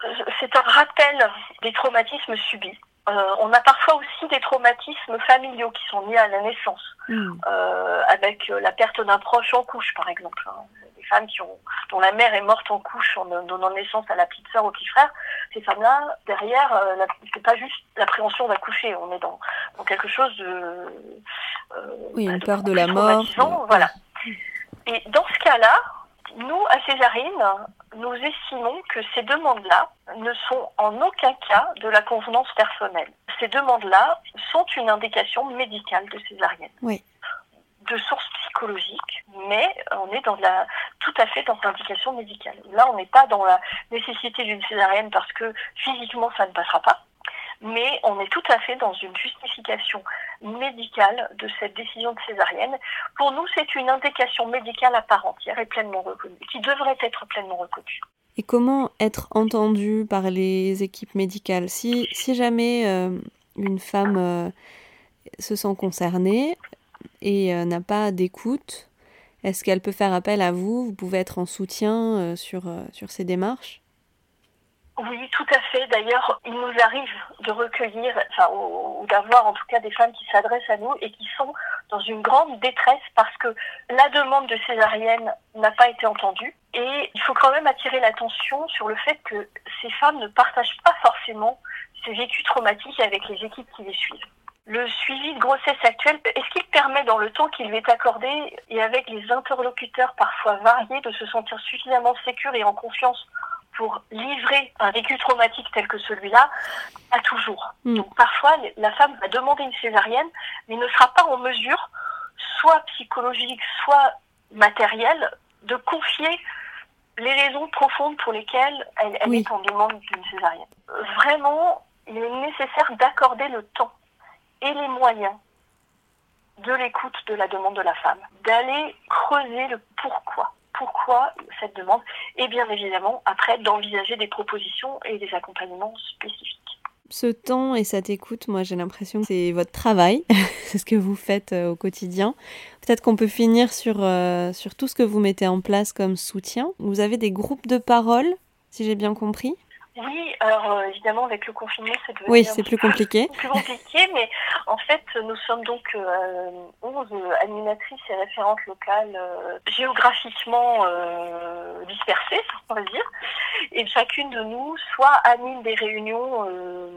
Euh, C'est un rappel des traumatismes subis. Euh, on a parfois aussi des traumatismes familiaux qui sont liés à la naissance, euh, avec la perte d'un proche en couche, par exemple. Des femmes qui ont, dont la mère est morte en couche en donnant naissance à la petite sœur ou au petit frère. Ces femmes-là, derrière, euh, c'est pas juste l'appréhension d'accoucher. On est dans, dans quelque chose de, euh, Oui, une de peur de la mort. de- Voilà. Et dans ce cas-là, nous, à Césarine, nous estimons que ces demandes-là ne sont en aucun cas de la convenance personnelle. Ces demandes-là sont une indication médicale de césarienne. Oui. De source psychologique, mais on est dans la, tout à fait dans l'indication médicale. Là, on n'est pas dans la nécessité d'une césarienne parce que physiquement ça ne passera pas, mais on est tout à fait dans une justification médicale de cette décision de césarienne. Pour nous, c'est une indication médicale à part entière et pleinement reconnue, qui devrait être pleinement reconnue. Et comment être entendu par les équipes médicales si, jamais euh, une femme euh, se sent concernée et euh, n'a pas d'écoute, est-ce qu'elle peut faire appel à vous? Vous pouvez être en soutien euh, sur, euh, sur ces démarches? Oui, tout à fait. D'ailleurs, il nous arrive de recueillir, enfin, ou, ou d'avoir en tout cas des femmes qui s'adressent à nous et qui sont dans une grande détresse parce que la demande de césarienne n'a pas été entendue. Et il faut quand même attirer l'attention sur le fait que ces femmes ne partagent pas forcément ces vécus traumatiques avec les équipes qui les suivent. Le suivi de grossesse actuelle, est-ce qu'il permet dans le temps qui lui est accordé et avec les interlocuteurs parfois variés de se sentir suffisamment sécure et en confiance pour livrer un vécu traumatique tel que celui-là? Pas toujours. Mm. Donc parfois, la femme va demander une césarienne, mais ne sera pas en mesure, soit psychologique, soit matérielle, de confier les raisons profondes pour lesquelles elle, elle Oui. est en demande d'une césarienne. Vraiment, il est nécessaire d'accorder le temps et les moyens de l'écoute de la demande de la femme, d'aller creuser le pourquoi. Pourquoi cette demande Et bien évidemment, après, d'envisager des propositions et des accompagnements spécifiques. Ce temps et cette écoute, moi j'ai l'impression que c'est votre travail, c'est ce que vous faites euh, au quotidien. Peut-être qu'on peut finir sur, euh, sur tout ce que vous mettez en place comme soutien. Vous avez des groupes de parole, si j'ai bien compris? Oui, alors euh, évidemment, avec le confinement, c'est devenu Oui, c'est plus compliqué. plus compliqué, mais en fait, nous sommes donc euh, 11 animatrices et référentes locales euh, géographiquement euh, dispersées, on va dire, et chacune de nous soit anime des réunions euh,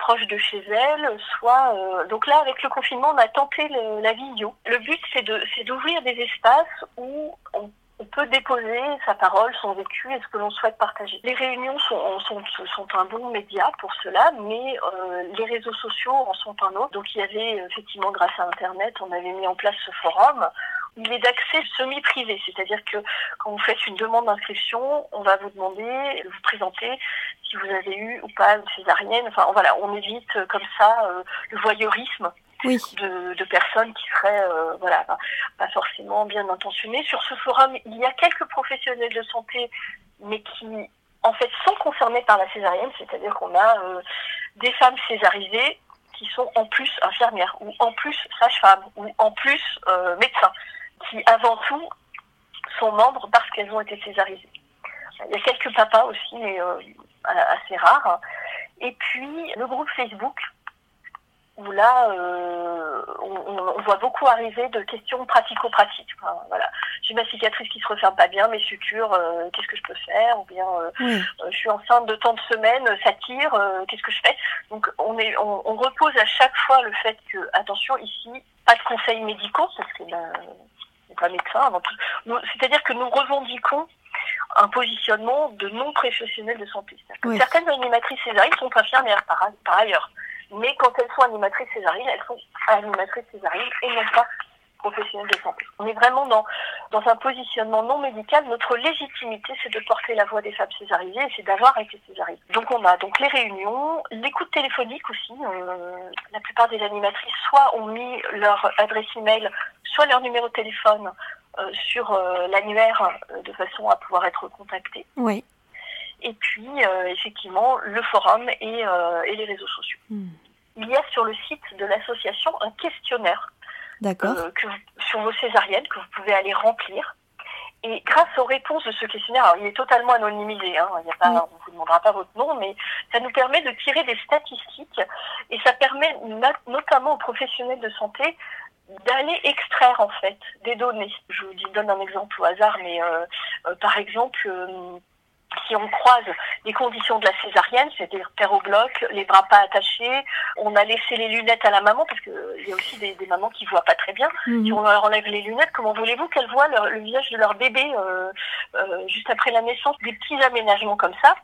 proches de chez elle, soit euh, donc là avec le confinement, on a tenté le- la vidéo. Le but, c'est de c'est d'ouvrir des espaces où on on peut déposer sa parole, son vécu et ce que l'on souhaite partager. Les réunions sont, sont, sont un bon média pour cela, mais euh, les réseaux sociaux en sont un autre. Donc il y avait effectivement, grâce à Internet, on avait mis en place ce forum. Il est d'accès semi-privé, c'est-à-dire que quand vous faites une demande d'inscription, on va vous demander de vous présenter si vous avez eu ou pas une césarienne. Enfin voilà, on évite euh, comme ça euh, le voyeurisme De, personnes qui seraient euh, voilà pas, forcément bien intentionnées. Sur ce forum, il y a quelques professionnels de santé, mais qui en fait sont concernés par la césarienne, c'est-à-dire qu'on a euh, des femmes césarisées qui sont en plus infirmières ou en plus sages-femmes ou en plus euh, médecins, qui avant tout sont membres parce qu'elles ont été césarisées. Il y a quelques papas aussi, mais assez rares. Et puis le groupe Facebook où là, euh, on, on voit beaucoup arriver de questions pratico-pratiques. Enfin, voilà, j'ai ma cicatrice qui se referme pas bien, mes sutures, euh, qu'est-ce que je peux faire Ou bien, euh, Oui. je suis enceinte de tant de semaines, ça tire, qu'est-ce que je fais? Donc, on, est, on, on repose à chaque fois le fait que, attention, ici, pas de conseils médicaux, parce que ben, on n'est pas médecin avant tout. C'est-à-dire que nous revendiquons un positionnement de non-professionnels de santé. Oui. Certaines animatrices césariennes sont infirmières par, par ailleurs. Mais quand elles sont animatrices césariennes, elles sont animatrices césariennes et non pas professionnelles de santé. On est vraiment dans, dans un positionnement non médical. Notre légitimité, c'est de porter la voix des femmes césarisées et c'est d'avoir été césarisées. Donc on a donc les réunions, l'écoute téléphonique aussi. Euh, la plupart des animatrices soit ont mis leur adresse email, soit leur numéro de téléphone euh, sur euh, l'annuaire euh, de façon à pouvoir être contactées. Oui. Et puis, euh, effectivement, le forum et, euh, et les réseaux sociaux. Hmm. Il y a sur le site de l'association un questionnaire euh, que vous- sur vos césariennes que vous pouvez aller remplir. Et grâce aux réponses de ce questionnaire, alors il est totalement anonymisé, hein, il y a pas, Oui. on ne vous demandera pas votre nom, mais ça nous permet de tirer des statistiques et ça permet notamment aux professionnels de santé d'aller extraire en fait des données. Je vous dis- donne un exemple au hasard, mais euh, euh, par exemple, euh, si on croise les conditions de la césarienne, c'est-à-dire terre au bloc, les bras pas attachés, on a laissé les lunettes à la maman parce que euh, y a aussi des, des mamans qui voient pas très bien. Mhm. Si on leur enlève les lunettes, comment voulez-vous qu'elles voient leur- le visage de leur bébé euh, euh, juste après la naissance? Des petits aménagements comme ça.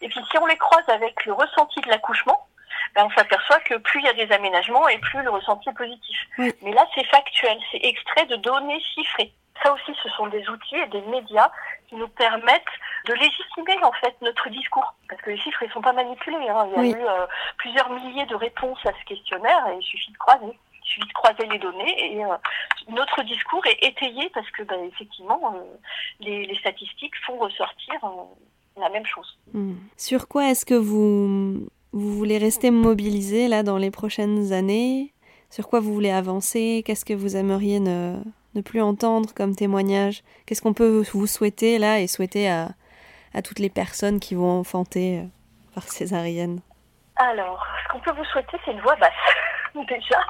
Et puis si on les croise avec le ressenti de l'accouchement, ben, on s'aperçoit que plus il y a des aménagements et plus le ressenti est positif. Mais là, c'est factuel, c'est extrait de données chiffrées. Ça aussi, ce sont des outils et des médias qui nous permettent de légitimer en fait notre discours. Parce que les chiffres, ils sont pas manipulés. hein. Il y a Oui. eu euh, plusieurs milliers de réponses à ce questionnaire et il suffit de croiser. suffit de croiser les données et euh, notre discours est étayé parce que bah, effectivement euh, les, les statistiques font ressortir la même chose. Hmm. Sur quoi est-ce que vous, vous voulez rester mobilisé là dans les prochaines années? Sur quoi vous voulez avancer? Qu'est-ce que vous aimeriez ne, ne plus entendre comme témoignage Qu'est-ce qu'on peut vous souhaiter là et souhaiter à, à toutes les personnes qui vont enfanter euh, par césarienne? Alors, ce qu'on peut vous souhaiter, c'est une voix basse, déjà.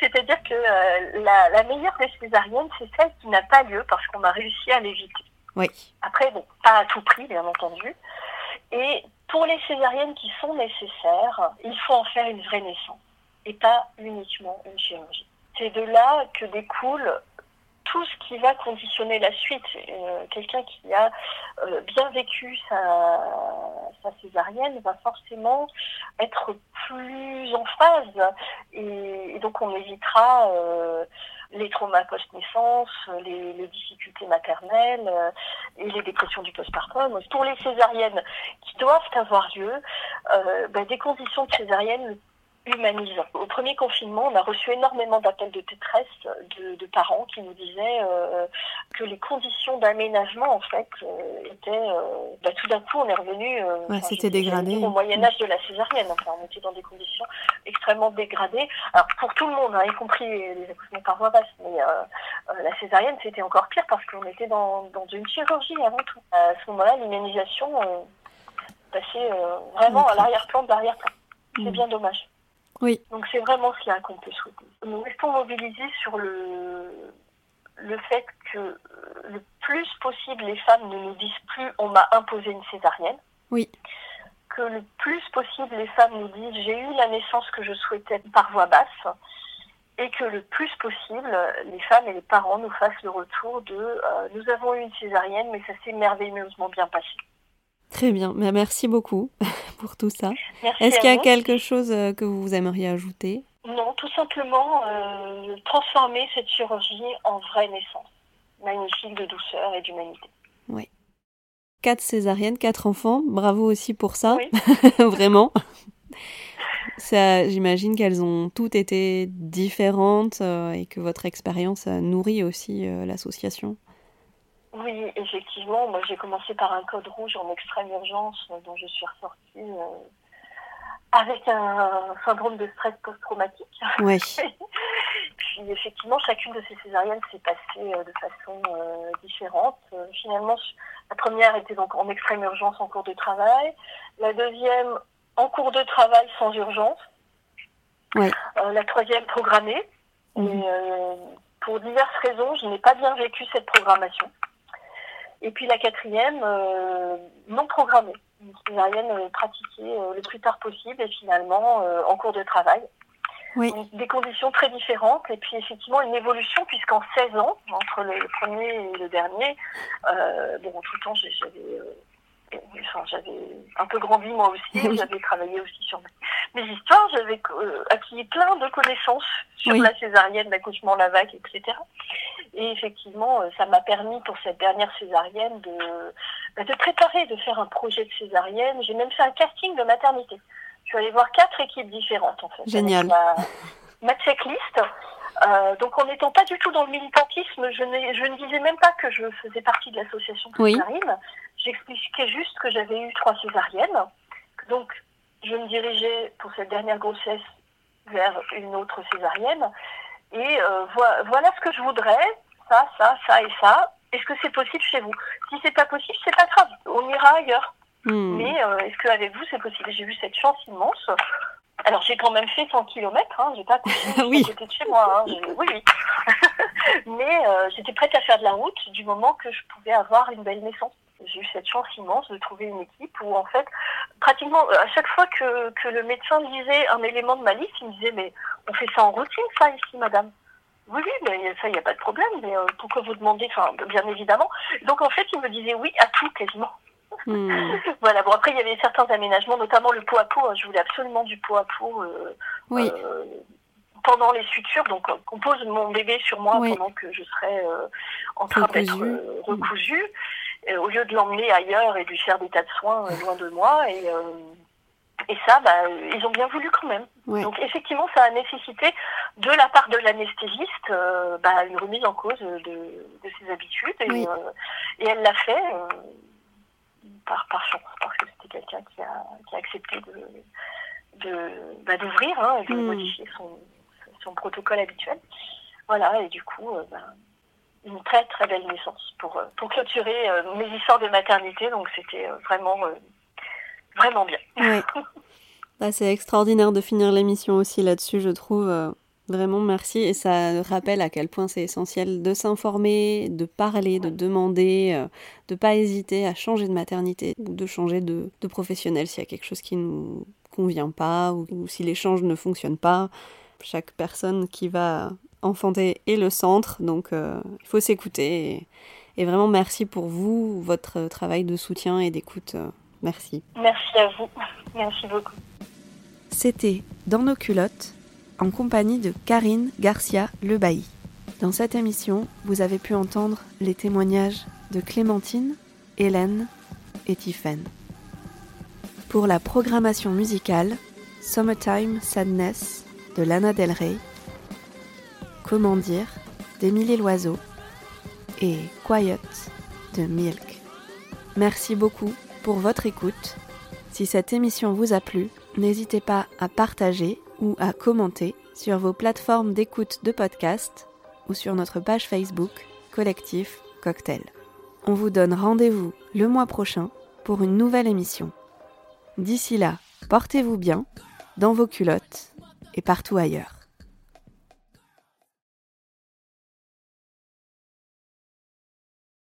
C'est-à-dire que euh, la, la meilleure des césariennes, c'est celle qui n'a pas lieu parce qu'on a réussi à l'éviter. Oui. Après, bon, pas à tout prix, bien entendu. Et pour les césariennes qui sont nécessaires, il faut en faire une vraie naissance et pas uniquement une chirurgie. C'est de là que découle tout ce qui va conditionner la suite. Euh, Quelqu'un qui a euh, bien vécu sa, sa césarienne va forcément être plus en phase et, donc on évitera euh, les traumas post-naissance, les, difficultés maternelles et les dépressions du postpartum. Pour les césariennes qui doivent avoir lieu, ben, des conditions de césarienne humanisant. Au premier confinement, on a reçu énormément d'appels de détresse de, de parents qui nous disaient euh, que les conditions d'aménagement, en fait, euh, étaient... euh, bah, tout d'un coup, on est revenu... Ouais, c'était dégradé. Au Moyen-Âge de la césarienne. Enfin, on était dans des conditions extrêmement dégradées. Alors, pour tout le monde, hein, y compris les accouchements par voie basse, mais la césarienne, c'était encore pire parce qu'on était dans, dans une chirurgie avant tout. À ce moment-là, l'humanisation passait vraiment à l'arrière-plan de l'arrière-plan. C'est Mm. bien dommage. Oui. Donc c'est vraiment ce qu'on peut souhaiter. Nous restons mobilisés sur le, le fait que euh, le plus possible les femmes ne nous disent plus on m'a imposé une césarienne. Oui. Que le plus possible les femmes nous disent j'ai eu la naissance que je souhaitais par voie basse. Et que le plus possible, les femmes et les parents nous fassent le retour de euh, nous avons eu une césarienne, mais ça s'est merveilleusement bien passé. Très bien. Mais merci beaucoup pour tout ça. Est-ce qu'il y a vous. quelque chose euh, que vous aimeriez ajouter? Non, tout simplement euh, transformer cette chirurgie en vraie naissance, magnifique de douceur et d'humanité. Quatre césariennes, quatre enfants. Bravo aussi pour ça. Oui. Vraiment. Ça, j'imagine qu'elles ont toutes été différentes euh, et que votre expérience a nourri aussi euh, l'association. Oui, effectivement, moi j'ai commencé par un code rouge en extrême urgence euh, dont je suis ressortie euh, avec un syndrome de stress post-traumatique. Ouais. Puis effectivement, chacune de ces césariennes s'est passée euh, de façon euh, différente. Finalement, la première était donc en extrême urgence en cours de travail. La deuxième en cours de travail sans urgence. Euh, la troisième programmée. Mhm. Et euh, pour diverses raisons, je n'ai pas bien vécu cette programmation. Et puis la quatrième, euh, non programmée. Une césarienne euh, pratiquée euh, le plus tard possible et finalement euh, en cours de travail. Oui. Donc, des conditions très différentes et puis effectivement une évolution puisqu'en 16 ans, entre le, premier et le dernier, euh, bon, tout le temps j'ai- j'avais euh, enfin, j'avais un peu grandi moi aussi, Oui. j'avais travaillé aussi sur mes, mes histoires, j'avais euh, acquis plein de connaissances sur Oui. la césarienne, l'accouchement, la vague, etc. Et effectivement, euh, ça m'a permis pour cette dernière césarienne de, bah, de préparer, de faire un projet de césarienne. J'ai même fait un casting de maternité. Je suis allée voir quatre équipes différentes en fait. Génial. Ma, ma checklist. Euh, donc en n'étant pas du tout dans le militantisme, je, ne disais même pas que je faisais partie de l'association Oui. Césarine. J'expliquais juste que j'avais eu trois césariennes. Donc je me dirigeais pour cette dernière grossesse vers une autre césarienne. Et euh, voi- voilà ce que je voudrais, ça, ça, ça et ça. Est-ce que c'est possible chez vous? Si c'est pas possible, c'est pas grave. On ira ailleurs. Hmm. Mais euh, est-ce qu'avec vous, c'est possible? J'ai eu cette chance immense. Alors, j'ai quand même fait 100 km, hein, j'ai pas couché juste Oui. à côté de chez moi. Hein, oui, oui. Mais euh, j'étais prête à faire de la route du moment que je pouvais avoir une belle naissance. J'ai eu cette chance immense de trouver une équipe où, en fait, pratiquement, euh, à chaque fois que, que le médecin lisait un élément de ma liste, il me disait, mais on fait ça en routine, ça, ici, madame. Oui, oui, mais ça, il n'y a pas de problème, mais euh, pourquoi vous demandez Enfin, bien évidemment. Donc, en fait, il me disait oui à tout, quasiment. Hmm. Voilà, bon, après, il y avait certains aménagements, notamment le pot à pot. hein. Je voulais absolument du pot à pot euh, Oui. euh, pendant les sutures. Donc, qu'on pose mon bébé sur moi Oui. pendant que je serais euh, en train d'être Recousu. Au lieu de l'emmener ailleurs et de lui faire des tas de soins euh, loin de moi. Et, euh, Et ça, bah, ils ont bien voulu quand même. Ouais. Donc effectivement, ça a nécessité de la part de l'anesthésiste euh, bah, une remise en cause de, de ses habitudes. Et, Oui. euh, et elle l'a fait euh, par, par chance, parce que c'était quelqu'un qui a, qui a accepté de, de, bah, d'ouvrir hein, et de Mm. modifier son, son protocole habituel. Voilà, et du coup, bah, une très très belle naissance pour, euh, pour clôturer euh, mes histoires de maternité. Donc c'était euh, vraiment, vraiment bien. Ouais. Bah, c'est extraordinaire de finir l'émission aussi là-dessus, je trouve. Vraiment, merci. Et ça rappelle à quel point c'est essentiel de s'informer, de parler, de demander, euh, de pas hésiter à changer de maternité ou de changer de, de professionnel s'il y a quelque chose qui nous convient pas ou, ou si l'échange ne fonctionne pas. Chaque personne qui va enfanter est le centre, donc euh, il faut s'écouter. Et, et vraiment, merci pour vous, votre travail de soutien et d'écoute. euh, merci. Merci à vous. Merci beaucoup. C'était Dans nos culottes, en compagnie de Karine Garcia Lebailly. Dans cette émission, vous avez pu entendre les témoignages de Clémentine, Hélène et Tiffaine. Pour la programmation musicale, Summertime Sadness de Lana Del Rey, Comment dire d'Émilie Loiseau et Quiet de Milk. Merci beaucoup pour votre écoute. Si cette émission vous a plu, n'hésitez pas à partager ou à commenter sur vos plateformes d'écoute de podcast ou sur notre page Facebook Collectif Cocktail. On vous donne rendez-vous le mois prochain pour une nouvelle émission. D'ici là, portez-vous bien, dans vos culottes et partout ailleurs.